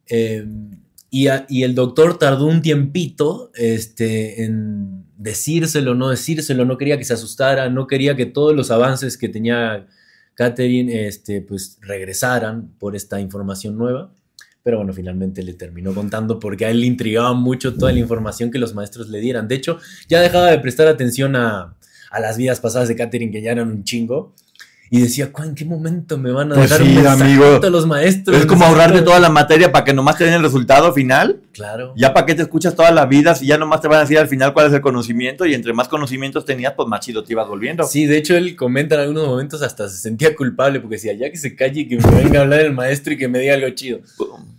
Y, y, el doctor tardó un tiempito este, en decírselo, no decírselo, no quería que se asustara, no quería que todos los avances que tenía Catherine este, pues, regresaran por esta información nueva. Pero bueno, finalmente le terminó contando porque a él le intrigaba mucho toda la información que los maestros le dieran. De hecho, ya dejaba de prestar atención a, a las vidas pasadas de Catherine, que ya eran un chingo y decía, ¿en qué momento me van a pues dejar un amigo. los maestros? Es como ahorrarte toda la materia para que nomás te den el resultado final. Claro. Ya para qué te escuchas toda la vida si ya nomás te van a decir al final cuál es el conocimiento y entre más conocimientos tenías, pues más chido te ibas volviendo. Sí, de hecho él comenta en algunos momentos hasta se sentía culpable porque decía, ya que se calle y que me venga a hablar el maestro y que me diga algo chido.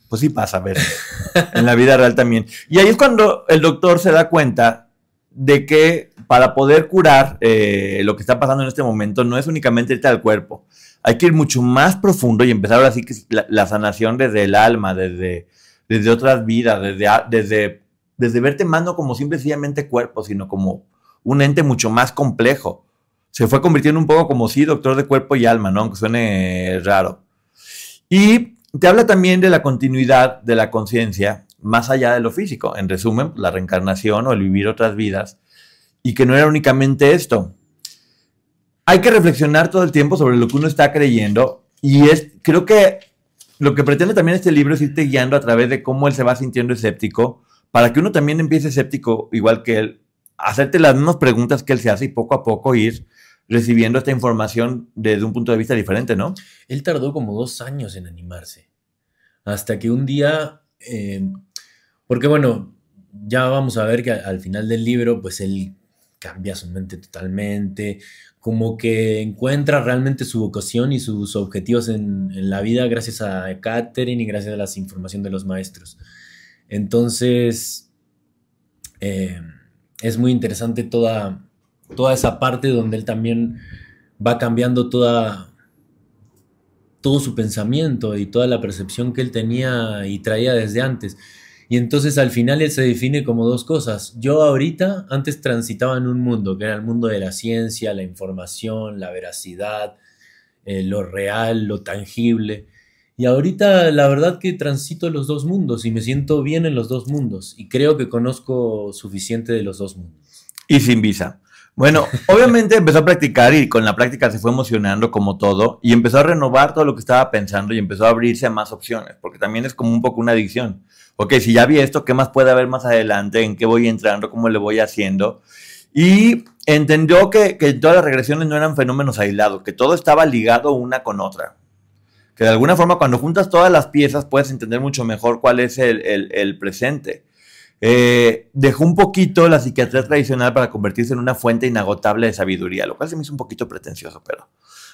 Pues sí pasa, a ver. en la vida real también. Y ahí es cuando el doctor se da cuenta de que para poder curar eh, lo que está pasando en este momento no es únicamente irte al cuerpo. Hay que ir mucho más profundo y empezar ahora sí que la, sanación desde el alma, desde, desde otras vidas, desde, desde, desde verte más no como simplemente cuerpo, sino como un ente mucho más complejo. Se fue convirtiendo un poco como sí, doctor de cuerpo y alma, ¿no? Aunque suene raro. Y te habla también de la continuidad de la conciencia más allá de lo físico. En resumen, la reencarnación o el vivir otras vidas y que no era únicamente esto. Hay que reflexionar todo el tiempo sobre lo que uno está creyendo y es, creo que lo que pretende también este libro es irte guiando a través de cómo él se va sintiendo escéptico, para que uno también empiece escéptico, igual que él, hacerte las mismas preguntas que él se hace y poco a poco ir recibiendo esta información desde un punto de vista diferente, ¿no? Él tardó como dos años en animarse, hasta que un día, eh, porque bueno, ya vamos a ver que al final del libro, pues él cambia su mente totalmente, como que encuentra realmente su vocación y sus objetivos en, la vida gracias a Catherine y gracias a la información de los maestros. Entonces, eh, es muy interesante toda, toda esa parte donde él también va cambiando toda, todo su pensamiento y toda la percepción que él tenía y traía desde antes. Y entonces al final él se define como dos cosas. Yo ahorita antes transitaba en un mundo, que era el mundo de la ciencia, la información, la veracidad, eh, lo real, lo tangible. Y ahorita la verdad que transito los dos mundos y me siento bien en los dos mundos. Y creo que conozco suficiente de los dos mundos. Y sin visa. Bueno, obviamente empezó a practicar y con la práctica se fue emocionando como todo y empezó a renovar todo lo que estaba pensando y empezó a abrirse a más opciones, porque también es como un poco una adicción. Ok, si ya vi esto, ¿qué más puede haber más adelante? ¿En qué voy entrando? ¿Cómo le voy haciendo? Y entendió que, que todas las regresiones no eran fenómenos aislados, que todo estaba ligado una con otra. Que de alguna forma cuando juntas todas las piezas puedes entender mucho mejor cuál es el, el, el presente. Eh, dejó un poquito la psiquiatría tradicional para convertirse en una fuente inagotable de sabiduría, lo cual se me hizo un poquito pretencioso, pero,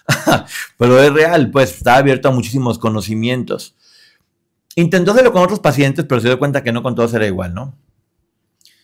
pero es real, pues está abierto a muchísimos conocimientos. Intentó hacerlo con otros pacientes, pero se dio cuenta que no con todos era igual, ¿no?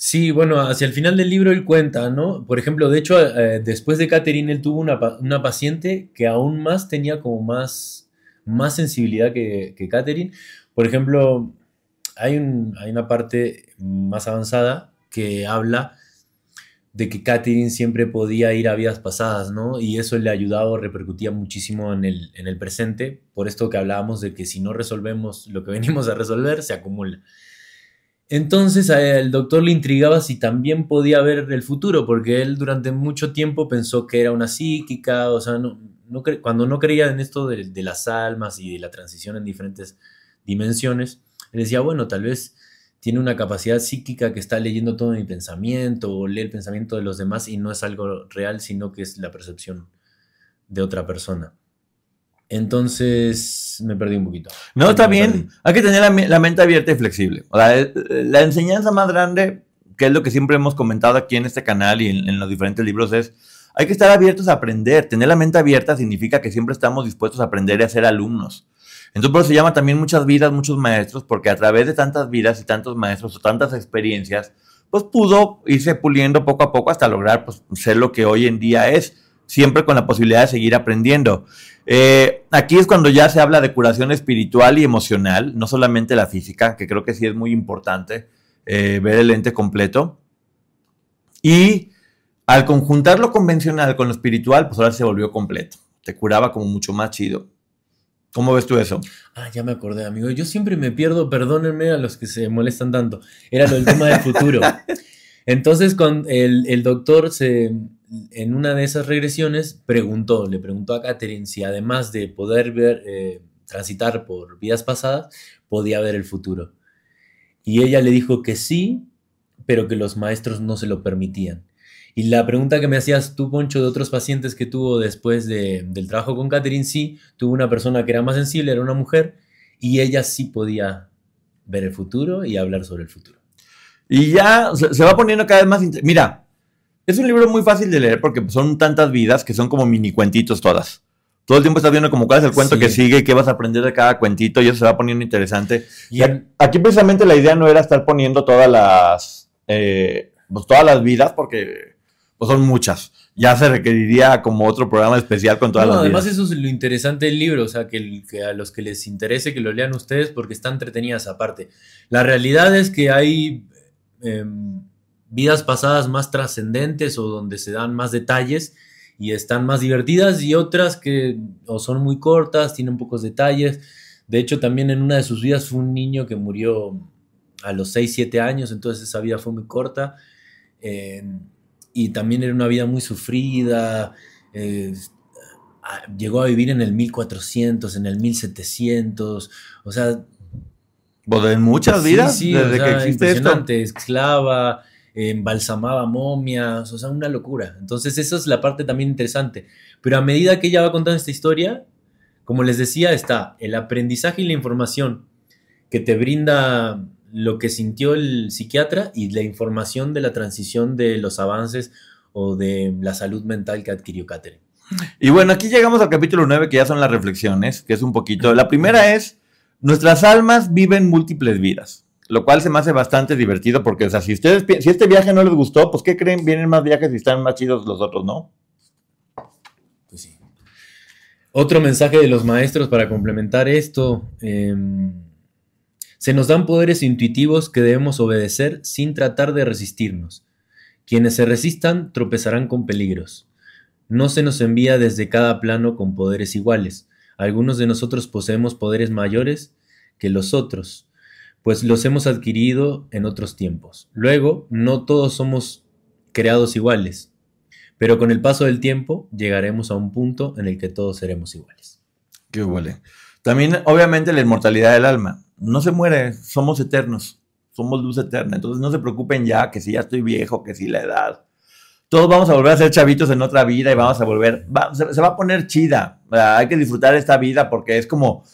Sí, bueno, hacia el final del libro él cuenta, ¿no? Por ejemplo, de hecho, eh, después de Catherine, él tuvo una, paciente que aún más tenía como más, más sensibilidad que, que Catherine. Por ejemplo, hay, hay una parte más avanzada que habla de que Catherine siempre podía ir a vidas pasadas, ¿no? Y eso le ayudaba o repercutía muchísimo en el, en el presente, por esto que hablábamos de que si no resolvemos lo que venimos a resolver, se acumula. Entonces el doctor le intrigaba si también podía ver el futuro, porque él durante mucho tiempo pensó que era una psíquica, o sea, no, cuando no creía en esto de, las almas y de la transición en diferentes dimensiones, él decía, bueno, tal vez tiene una capacidad psíquica que está leyendo todo mi pensamiento o lee el pensamiento de los demás y no es algo real, sino que es la percepción de otra persona. Entonces me perdí un poquito. No, está bien. Hay que tener la, mente abierta y flexible. Eh, la enseñanza más grande, que es lo que siempre hemos comentado aquí en este canal y en, los diferentes libros, es hay que estar abiertos a aprender. Tener la mente abierta significa que siempre estamos dispuestos a aprender y a ser alumnos. Entonces, por eso se llama también muchas vidas, muchos maestros, porque a través de tantas vidas y tantos maestros o tantas experiencias, pues pudo irse puliendo poco a poco hasta lograr pues, ser lo que hoy en día es siempre con la posibilidad de seguir aprendiendo. Eh, aquí es cuando ya se habla de curación espiritual y emocional, no solamente la física, que creo que sí es muy importante eh, ver el ente completo. Y al conjuntar lo convencional con lo espiritual, pues ahora se volvió completo. Te curaba como mucho más chido. ¿Cómo ves tú eso? Ah, ya me acordé, amigo. Yo siempre me pierdo, perdónenme a los que se molestan tanto. Era lo del tema del futuro. Entonces, con el doctor se, en una de esas regresiones preguntó, le preguntó a Catherine si además de poder ver, eh, transitar por vidas pasadas, podía ver el futuro. Y ella le dijo que sí, pero que los maestros no se lo permitían. Y la pregunta que me hacías tú, Poncho, de otros pacientes que tuvo después del trabajo con Catherine, sí, tuvo una persona que era más sensible, era una mujer, y ella sí podía ver el futuro y hablar sobre el futuro. Y ya se va poniendo cada vez más... Mira, es un libro muy fácil de leer porque son tantas vidas que son como mini cuentitos todas. Todo el tiempo estás viendo como cuál es el cuento que sigue, qué vas a aprender de cada cuentito y eso se va poniendo interesante. Y aquí precisamente la idea no era estar poniendo todas las, eh, pues todas las vidas porque pues son muchas. ya se requeriría como otro programa especial con todas No, las además vidas. eso es lo interesante del libro, o sea, que, que a los que les interese que lo lean ustedes porque está entretenida esa parte. La realidad es que hay em, vidas pasadas más trascendentes o donde se dan más detalles y están más divertidas y otras que o son muy cortas, tienen pocos detalles. De hecho, también en una de sus vidas fue un niño que murió a los 6, 7 años, entonces esa vida fue muy corta. Em, y también era una vida muy sufrida. eh, llegó a vivir en el 1400, en el 1700. O sea, Pues en muchas sí, vidas, sí, o desde sea, que existe esto. esclava, eh, embalsamaba momias, o sea, una locura. Entonces, esa es la parte también interesante. Pero a medida que ella va contando esta historia, como les decía, está el aprendizaje y la información que te brinda lo que sintió el psiquiatra y la información de la transición de los avances o de la salud mental que adquirió Catherine. Y bueno, aquí llegamos al capítulo 9, que ya son las reflexiones, que es un poquito. La primera es, nuestras almas viven múltiples vidas, lo cual se me hace bastante divertido porque, o sea, si ustedes, si este viaje no les gustó, pues ¿qué creen? Vienen más viajes y están más chidos los otros, ¿no? Pues sí. Otro mensaje de los maestros para complementar esto. em, se nos dan poderes intuitivos que debemos obedecer sin tratar de resistirnos. Quienes se resistan tropezarán con peligros. No se nos envía desde cada plano con poderes iguales. Algunos de nosotros poseemos poderes mayores que los otros, pues los hemos adquirido en otros tiempos. Luego, no todos somos creados iguales, pero con el paso del tiempo llegaremos a un punto en el que todos seremos iguales. Qué huele. También, obviamente, la inmortalidad del alma. No se muere, somos eternos, somos luz eterna. Entonces no se preocupen ya que si ya estoy viejo, que si la edad. Todos vamos a volver a ser chavitos en otra vida y vamos a volver, se, se va a poner chida. Hay que disfrutar esta vida porque es como,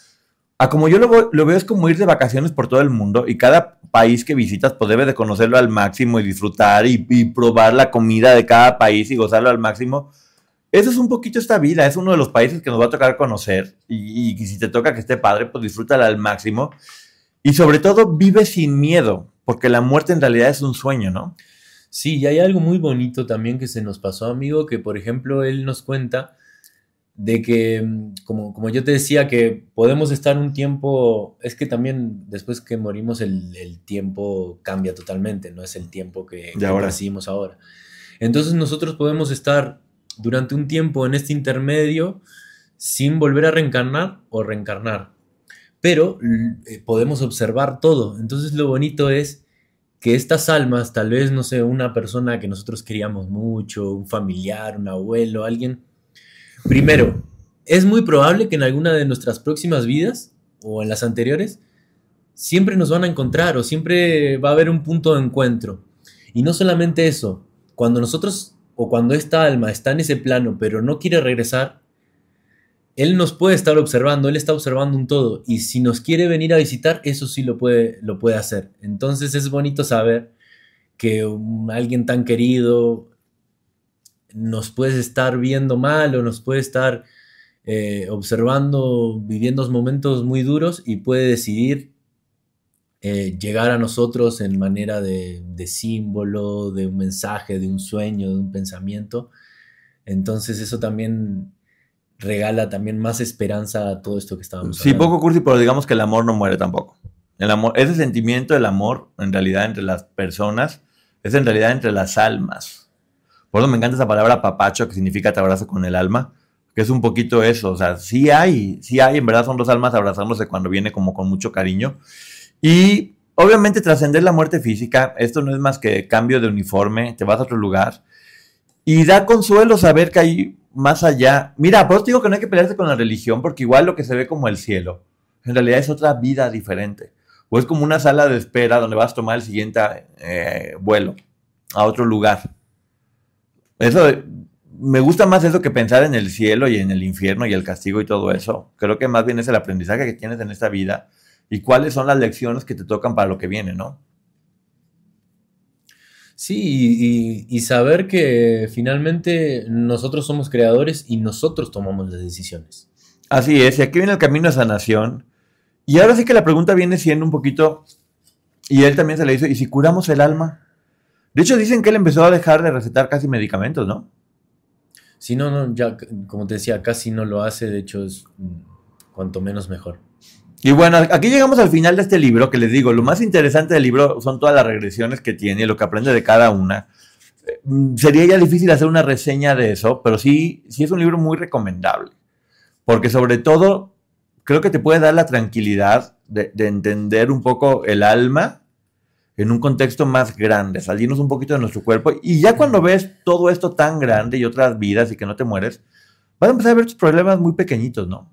a como yo lo, lo veo es como ir de vacaciones por todo el mundo y cada país que visitas pues debes de conocerlo al máximo y disfrutar y, y probar la comida de cada país y gozarlo al máximo. Eso es un poquito esta vida, es uno de los países que nos va a tocar conocer y, y si te toca que esté padre, pues disfrútala al máximo y sobre todo vive sin miedo, porque la muerte en realidad es un sueño, ¿no? Sí, y hay algo muy bonito también que se nos pasó, amigo, que por ejemplo él nos cuenta de que, mm, como, como yo te decía, que podemos estar un tiempo, es que también después que morimos el, el tiempo cambia totalmente, no es el tiempo que, De que ahora. percibimos ahora. Entonces nosotros podemos estar durante un tiempo en este intermedio sin volver a reencarnar o reencarnar, pero eh, podemos observar todo. Entonces lo bonito es que estas almas, tal vez, no sé, una persona que nosotros queríamos mucho, un familiar, un abuelo, alguien, primero, es muy probable que en alguna de nuestras próximas vidas o en las anteriores, siempre nos van a encontrar o siempre va a haber un punto de encuentro. Y no solamente eso, cuando nosotros o cuando esta alma está en ese plano pero no quiere regresar, él nos puede estar observando, él está observando un todo y si nos quiere venir a visitar, eso sí lo puede, lo puede hacer. Entonces es bonito saber que alguien tan querido nos puede estar viendo mal o nos puede estar eh, observando, viviendo momentos muy duros y puede decidir eh, llegar a nosotros en manera de, de símbolo, de un mensaje, de un sueño, de un pensamiento. Entonces eso también regala también más esperanza a todo esto que estábamos Sí, hablando. poco cursi, pero digamos que el amor no muere tampoco. El amor, ese sentimiento del amor, en realidad, entre las personas, es en realidad entre las almas. Por eso me encanta esa palabra papacho, que significa te abrazo con el alma, que es un poquito eso. O sea, sí hay, sí hay, en verdad son dos almas abrazándose cuando viene como con mucho cariño. Y obviamente trascender la muerte física, esto no es más que cambio de uniforme, te vas a otro lugar. Y da consuelo saber que hay más allá. Mira, por eso te digo que no hay que pelearse con la religión, porque igual lo que se ve como el cielo, en realidad es otra vida diferente. O es como una sala de espera donde vas a tomar el siguiente eh, vuelo a otro lugar. Eso, me gusta más eso que pensar en el cielo y en el infierno y el castigo y todo eso. Creo que más bien es el aprendizaje que tienes en esta vida y cuáles son las lecciones que te tocan para lo que viene, ¿no? Sí, y, saber que finalmente nosotros somos creadores y nosotros tomamos las decisiones. Así es, y aquí viene el camino de sanación. Y ahora sí que la pregunta viene siendo un poquito, y él también se le hizo, ¿y si curamos el alma? De hecho, dicen que él empezó a dejar de recetar casi medicamentos, ¿no? Si no, no, ya, como te decía, casi no lo hace, de hecho es mm, cuanto menos mejor. Y bueno, aquí llegamos al final de este libro, que les digo, lo más interesante del libro son todas las regresiones que tiene y lo que aprende de cada una. Eh, mm, Sería ya difícil hacer una reseña de eso, pero sí, sí es un libro muy recomendable. Porque sobre todo, creo que te puede dar la tranquilidad de, de entender un poco el alma en un contexto más grande, salirnos un poquito de nuestro cuerpo. Y ya cuando ves todo esto tan grande y otras vidas y que no te mueres, vas a empezar a ver tus problemas muy pequeñitos, ¿no?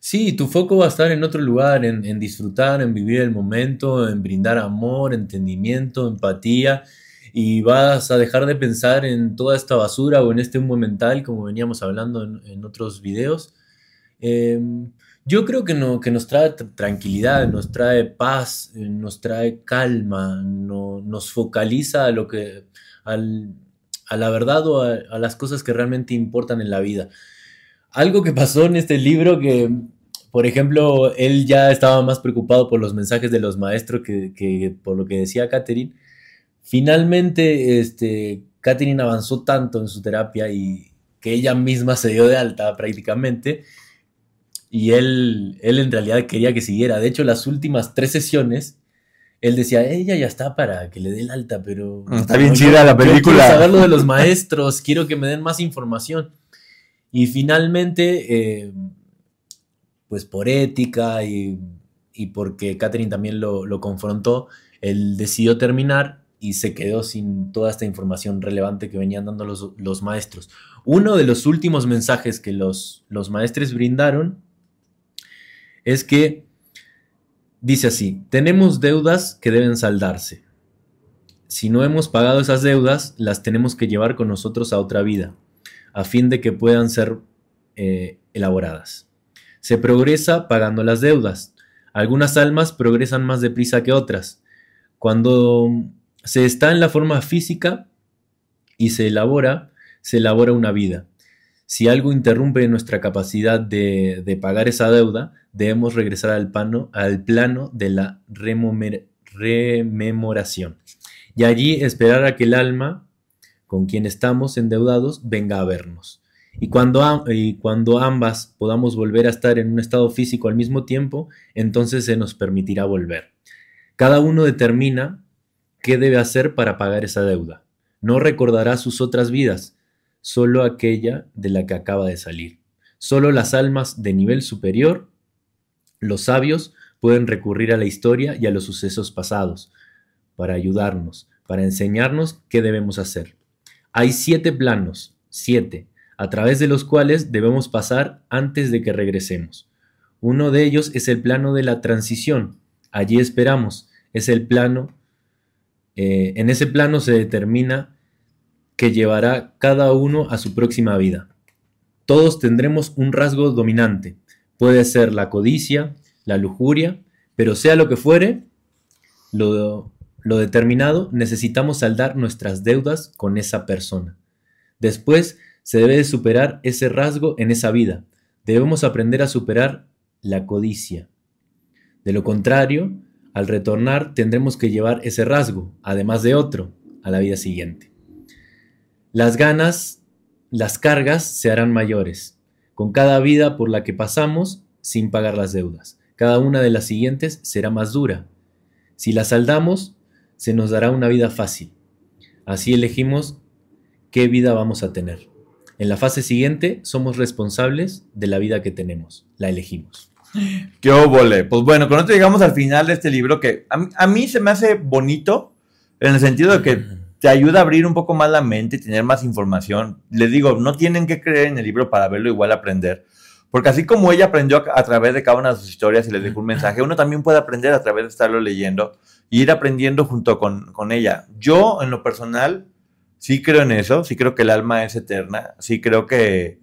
Sí, tu foco va a estar en otro lugar, en, en disfrutar, en vivir el momento, en brindar amor, entendimiento, empatía, y vas a dejar de pensar en toda esta basura o en este humo mental, como veníamos hablando en, en otros videos. Em, yo creo que, no, que nos trae tr- tranquilidad, nos trae paz, nos trae calma, no- nos focaliza a lo que, al- a la verdad o a, a las cosas que realmente importan en la vida. Algo que pasó en este libro que, por ejemplo, él ya estaba más preocupado por los mensajes de los maestros que, que por lo que decía Catherine. Finalmente, este, Catherine avanzó tanto en su terapia y que ella misma se dio de alta prácticamente y él, él en realidad quería que siguiera. De hecho, las últimas tres sesiones, él decía, ella ya está para que le dé el alta, pero... Está bien chida la yo quiero película. saber lo de los maestros, quiero que me den más información. Y finalmente, eh, pues por ética y, y porque Catherine también lo, lo confrontó, él decidió terminar y se quedó sin toda esta información relevante que venían dando los, los maestros. Uno de los últimos mensajes que los, los maestros brindaron es que dice así, tenemos deudas que deben saldarse. Si no hemos pagado esas deudas, las tenemos que llevar con nosotros a otra vida, a fin de que puedan ser eh, elaboradas. Se progresa pagando las deudas. Algunas almas progresan más deprisa que otras. Cuando se está en la forma física y se elabora, se elabora una vida. Si algo interrumpe nuestra capacidad de, de pagar esa deuda, debemos regresar al, pano, al plano de la rememoración. Y allí esperar a que el alma con quien estamos endeudados venga a vernos. Y cuando, y cuando ambas podamos volver a estar en un estado físico al mismo tiempo, entonces se nos permitirá volver. Cada uno determina qué debe hacer para pagar esa deuda. No recordará sus otras vidas, solo aquella de la que acaba de salir. Solo las almas de nivel superior, los sabios, pueden recurrir a la historia y a los sucesos pasados para ayudarnos, para enseñarnos qué debemos hacer. Hay siete planos, siete, a través de los cuales debemos pasar antes de que regresemos. Uno de ellos es el plano de la transición. Allí esperamos. Es el plano. eh, en ese plano se determina que llevará cada uno a su próxima vida. Todos tendremos un rasgo dominante. Puede ser la codicia, la lujuria, pero sea lo que fuere, lo, determinado, necesitamos saldar nuestras deudas con esa persona. Después, se debe de superar ese rasgo en esa vida. Debemos aprender a superar la codicia. De lo contrario, al retornar tendremos que llevar ese rasgo, además de otro, a la vida siguiente. Las ganas, las cargas se harán mayores, con cada vida por la que pasamos sin pagar las deudas. Cada una de las siguientes será más dura. Si la saldamos, se nos dará una vida fácil. Así elegimos qué vida vamos a tener. En la fase siguiente somos responsables de la vida que tenemos. La elegimos. ¡Qué óvole! Pues bueno, con esto llegamos al final de este libro que a mí se me hace bonito en el sentido de que te ayuda a abrir un poco más la mente y tener más información. Les digo, no tienen que creer en el libro para verlo igual aprender. Porque así como ella aprendió a, través de cada una de sus historias y les dejó un mensaje, uno también puede aprender a través de estarlo leyendo y ir aprendiendo junto con, con ella. Yo, en lo personal, sí creo en eso, sí creo que el alma es eterna, sí creo que,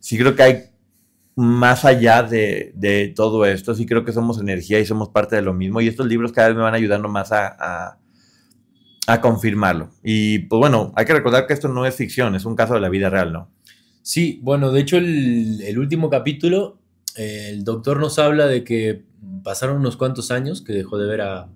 sí creo que hay más allá de, de todo esto, sí creo que somos energía y somos parte de lo mismo y estos libros cada vez me van ayudando más a, a confirmarlo. Y pues bueno, hay que recordar que esto no es ficción, es un caso de la vida real, ¿no? Sí, bueno, de hecho el, último capítulo, el doctor nos habla de que pasaron unos cuantos años que dejó de ver a,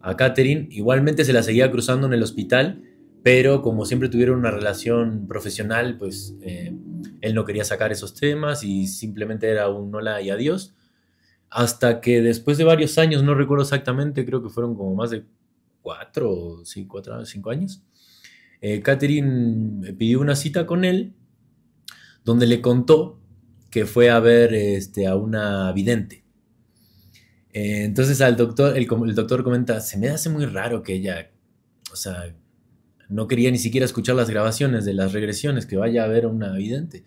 a Catherine, igualmente se la seguía cruzando en el hospital, pero como siempre tuvieron una relación profesional, pues eh, él no quería sacar esos temas y simplemente era un hola y adiós. Hasta que después de varios años, no recuerdo exactamente, creo que fueron como más de cuatro, sí, cuatro, cinco años, eh, Catherine pidió una cita con él donde le contó que fue a ver este, a una vidente. Eh, entonces al doctor, el, el doctor comenta, se me hace muy raro que ella, o sea, no quería ni siquiera escuchar las grabaciones de las regresiones, que vaya a ver a una vidente.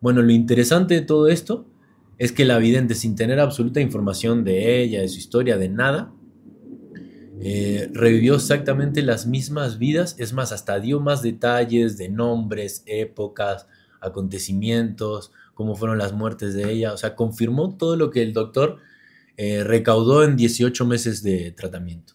Bueno, lo interesante de todo esto es que la vidente, sin tener absoluta información de ella, de su historia, de nada, eh, revivió exactamente las mismas vidas, es más, hasta dio más detalles de nombres, épocas, acontecimientos, cómo fueron las muertes de ella, o sea, confirmó todo lo que el doctor eh, recaudó en 18 meses de tratamiento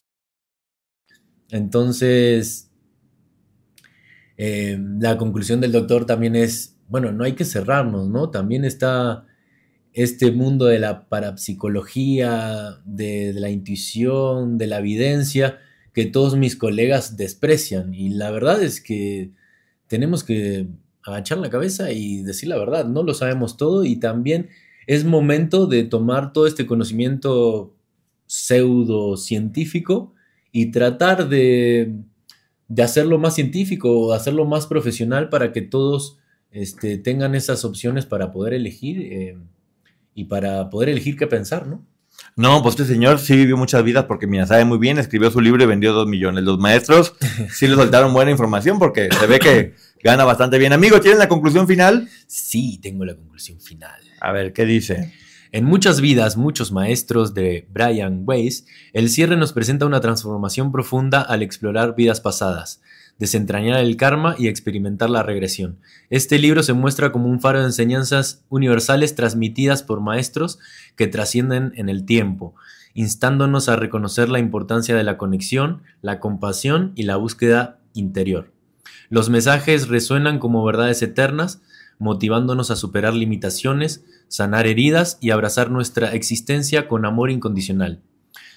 Entonces, eh, la conclusión del doctor también es, bueno, no hay que cerrarnos, ¿no? También está este mundo de la parapsicología, de, la intuición, de la evidencia, que todos mis colegas desprecian. Y la verdad es que tenemos que agachar la cabeza y decir la verdad, no lo sabemos todo y también es momento de tomar todo este conocimiento pseudocientífico y tratar de, hacerlo más científico o hacerlo más profesional para que todos este, tengan esas opciones para poder elegir eh, y para poder elegir qué pensar, ¿no? No, pues este señor sí vivió muchas vidas porque, mira, sabe muy bien, escribió su libro y vendió dos millones. Los maestros sí le soltaron buena información porque se ve que gana bastante bien. Amigo, ¿tienes la conclusión final? Sí, tengo la conclusión final. A ver, ¿qué dice? En muchas vidas, muchos maestros de Brian Weiss, el cierre nos presenta una transformación profunda al explorar vidas pasadas, desentrañar el karma y experimentar la regresión. Este libro se muestra como un faro de enseñanzas universales transmitidas por maestros que trascienden en el tiempo, instándonos a reconocer la importancia de la conexión, la compasión y la búsqueda interior. Los mensajes resuenan como verdades eternas, motivándonos a superar limitaciones, sanar heridas y abrazar nuestra existencia con amor incondicional.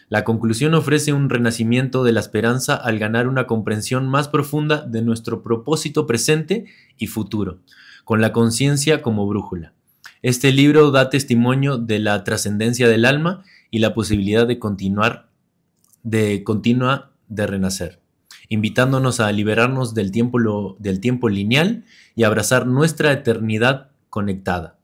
La conclusión ofrece un renacimiento de la esperanza al ganar una comprensión más profunda de nuestro propósito presente y futuro, con la conciencia como brújula. Este libro da testimonio de la trascendencia del alma y la posibilidad de continuar, de continua de renacer invitándonos a liberarnos del tiempo, del tiempo lineal y abrazar nuestra eternidad conectada.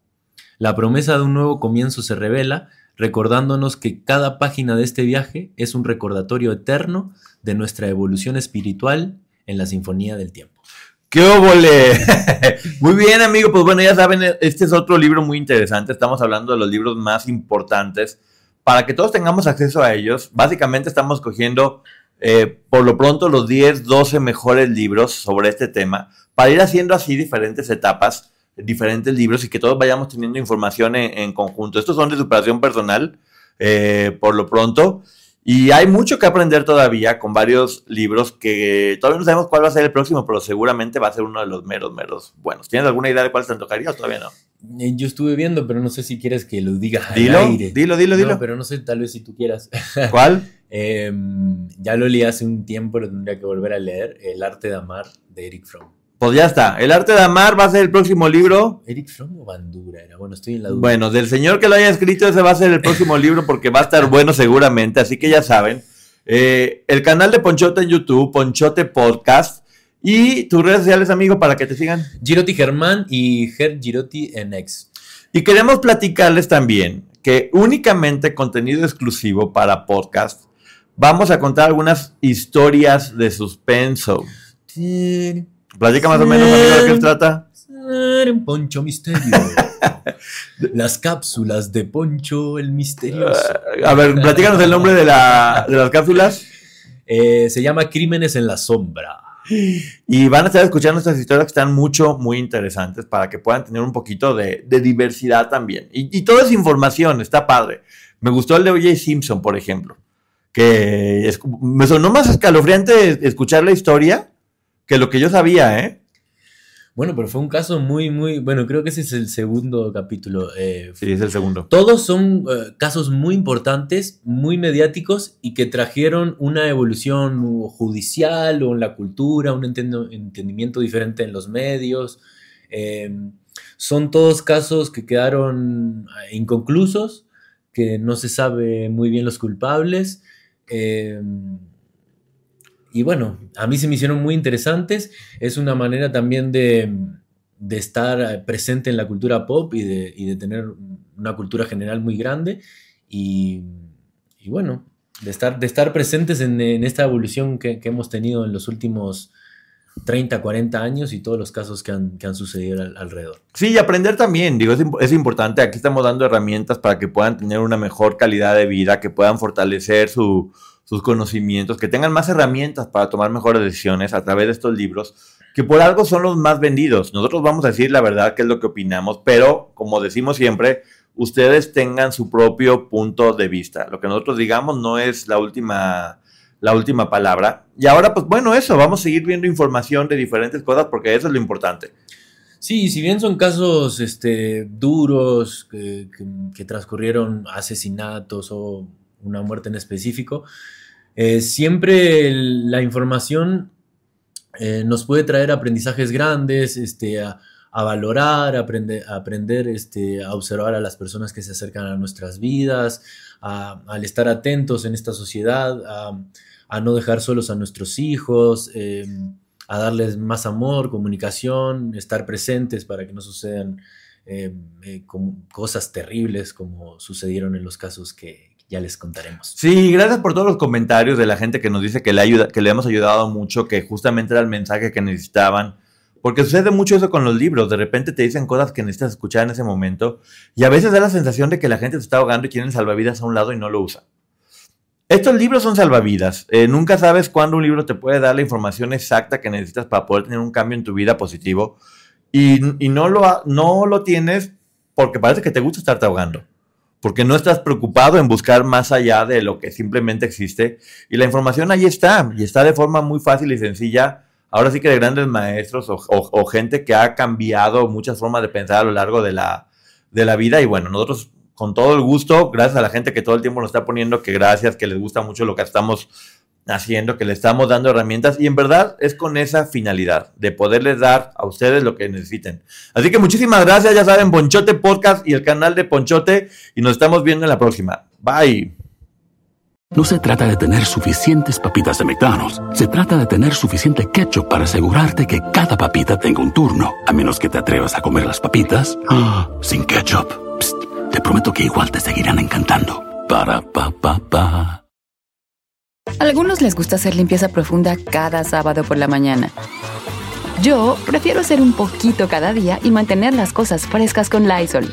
La promesa de un nuevo comienzo se revela, recordándonos que cada página de este viaje es un recordatorio eterno de nuestra evolución espiritual en la Sinfonía del Tiempo. ¡Qué óvole! muy bien, amigo. Pues bueno, ya saben, este es otro libro muy interesante. Estamos hablando de los libros más importantes. Para que todos tengamos acceso a ellos, básicamente estamos cogiendo eh, por lo pronto los 10, 12 mejores libros sobre este tema, para ir haciendo así diferentes etapas, diferentes libros y que todos vayamos teniendo información en, conjunto. Estos son de superación personal, eh, por lo pronto. Y hay mucho que aprender todavía con varios libros que todavía no sabemos cuál va a ser el próximo, pero seguramente va a ser uno de los meros, meros buenos. ¿Tienes alguna idea de cuál te tocaría o todavía no? Eh, yo estuve viendo, pero no sé si quieres que lo diga dilo, aire. Dilo, dilo, dilo. pero no sé, tal vez si tú quieras. ¿Cuál? Em, ya lo leí hace un tiempo, lo tendría que volver a leer. El arte de amar de Eric Fromm. Pues ya está. El arte de amar va a ser el próximo libro. Eric Fromm o Bandura era. Bueno, estoy en la duda. Bueno, del señor que lo haya escrito, ese va a ser el próximo libro porque va a estar bueno seguramente. Así que ya saben. Eh, el canal de Ponchote en YouTube, Ponchote Podcast. Y tus redes sociales, amigo, para que te sigan. Giroti Germán y Ger Giroti en X. Y queremos platicarles también que únicamente contenido exclusivo para podcast vamos a contar algunas historias de suspenso. Platica más o menos, amigo, de qué se trata. Poncho Misterio. las cápsulas de Poncho el Misterioso. Eh, a ver, platícanos el nombre de, la, de las cápsulas. Eh, se llama Crímenes en la Sombra. Y van a estar escuchando estas historias que están mucho, muy interesantes para que puedan tener un poquito de, diversidad también. Y, y toda esa información, está padre. Me gustó el de O.J. Simpson, por ejemplo, que me sonó más escalofriante escuchar la historia que lo que yo sabía, ¿eh? Bueno, pero fue un caso muy, muy. Bueno, creo que ese es el segundo capítulo. Eh, sí, es el segundo. Todos son eh, casos muy importantes, muy mediáticos y que trajeron una evolución judicial o en la cultura, un entendimiento diferente en los medios. Em, son todos casos que quedaron eh, inconclusos, que no se sabe muy bien los culpables. Em, y bueno, a mí se me hicieron muy interesantes. Es una manera también de, estar presente en la cultura pop y de, tener una cultura general muy grande. Y, bueno, de estar, de estar presentes en, esta evolución que, hemos tenido en los últimos 30, 40 años y todos los casos que han, sucedido alrededor. Sí, y aprender también, digo, es, importante. Aquí estamos dando herramientas para que puedan tener una mejor calidad de vida, que puedan fortalecer su, sus conocimientos, que tengan más herramientas para tomar mejores decisiones a través de estos libros, que por algo son los más vendidos. Nosotros vamos a decir la verdad, qué es lo que opinamos, pero como decimos siempre, ustedes tengan su propio punto de vista. Lo que nosotros digamos no es la última la última palabra. Y ahora, pues bueno, eso, vamos a seguir viendo información de diferentes cosas porque eso es lo importante. Sí, si bien son casos este, duros, que, que transcurrieron asesinatos o una muerte en específico, eh, siempre la información eh, nos puede traer aprendizajes grandes, este, a, valorar, a aprender, a, aprender este, a observar a las personas que se acercan a nuestras vidas, al estar atentos en esta sociedad, a, no dejar solos a nuestros hijos, em, a darles más amor, comunicación, estar presentes para que no sucedan em, eh, cosas terribles como sucedieron en los casos que, ya les contaremos. Sí, gracias por todos los comentarios de la gente que nos dice que le, ayuda, que le hemos ayudado mucho, que justamente era el mensaje que necesitaban. Porque sucede mucho eso con los libros. De repente te dicen cosas que necesitas escuchar en ese momento. Y a veces da la sensación de que la gente se está ahogando y quieren salvavidas a un lado y no lo usa. Estos libros son salvavidas. Eh, nunca sabes cuándo un libro te puede dar la información exacta que necesitas para poder tener un cambio en tu vida positivo. Y, no, lo, no lo tienes porque parece que te gusta estarte ahogando porque no estás preocupado en buscar más allá de lo que simplemente existe. Y la información ahí está, y está de forma muy fácil y sencilla. Ahora sí que de grandes maestros o, gente que ha cambiado muchas formas de pensar a lo largo de la, de la vida. Y bueno, nosotros con todo el gusto, gracias a la gente que todo el tiempo nos está poniendo que gracias, que les gusta mucho lo que estamos haciendo, que le estamos dando herramientas y en verdad es con esa finalidad de poderles dar a ustedes lo que necesiten. Así que muchísimas gracias, ya saben, Ponchote Podcast y el canal de Ponchote y nos estamos viendo en la próxima. Bye. No se trata de tener suficientes papitas de McDonald's, se trata de tener suficiente ketchup para asegurarte que cada papita tenga un turno, a menos que te atrevas a comer las papitas ah, sin ketchup. Te prometo que igual te seguirán encantando. Para pa pa pa. Algunos les gusta hacer limpieza profunda cada sábado por la mañana. Yo prefiero hacer un poquito cada día y mantener las cosas frescas con Lysol.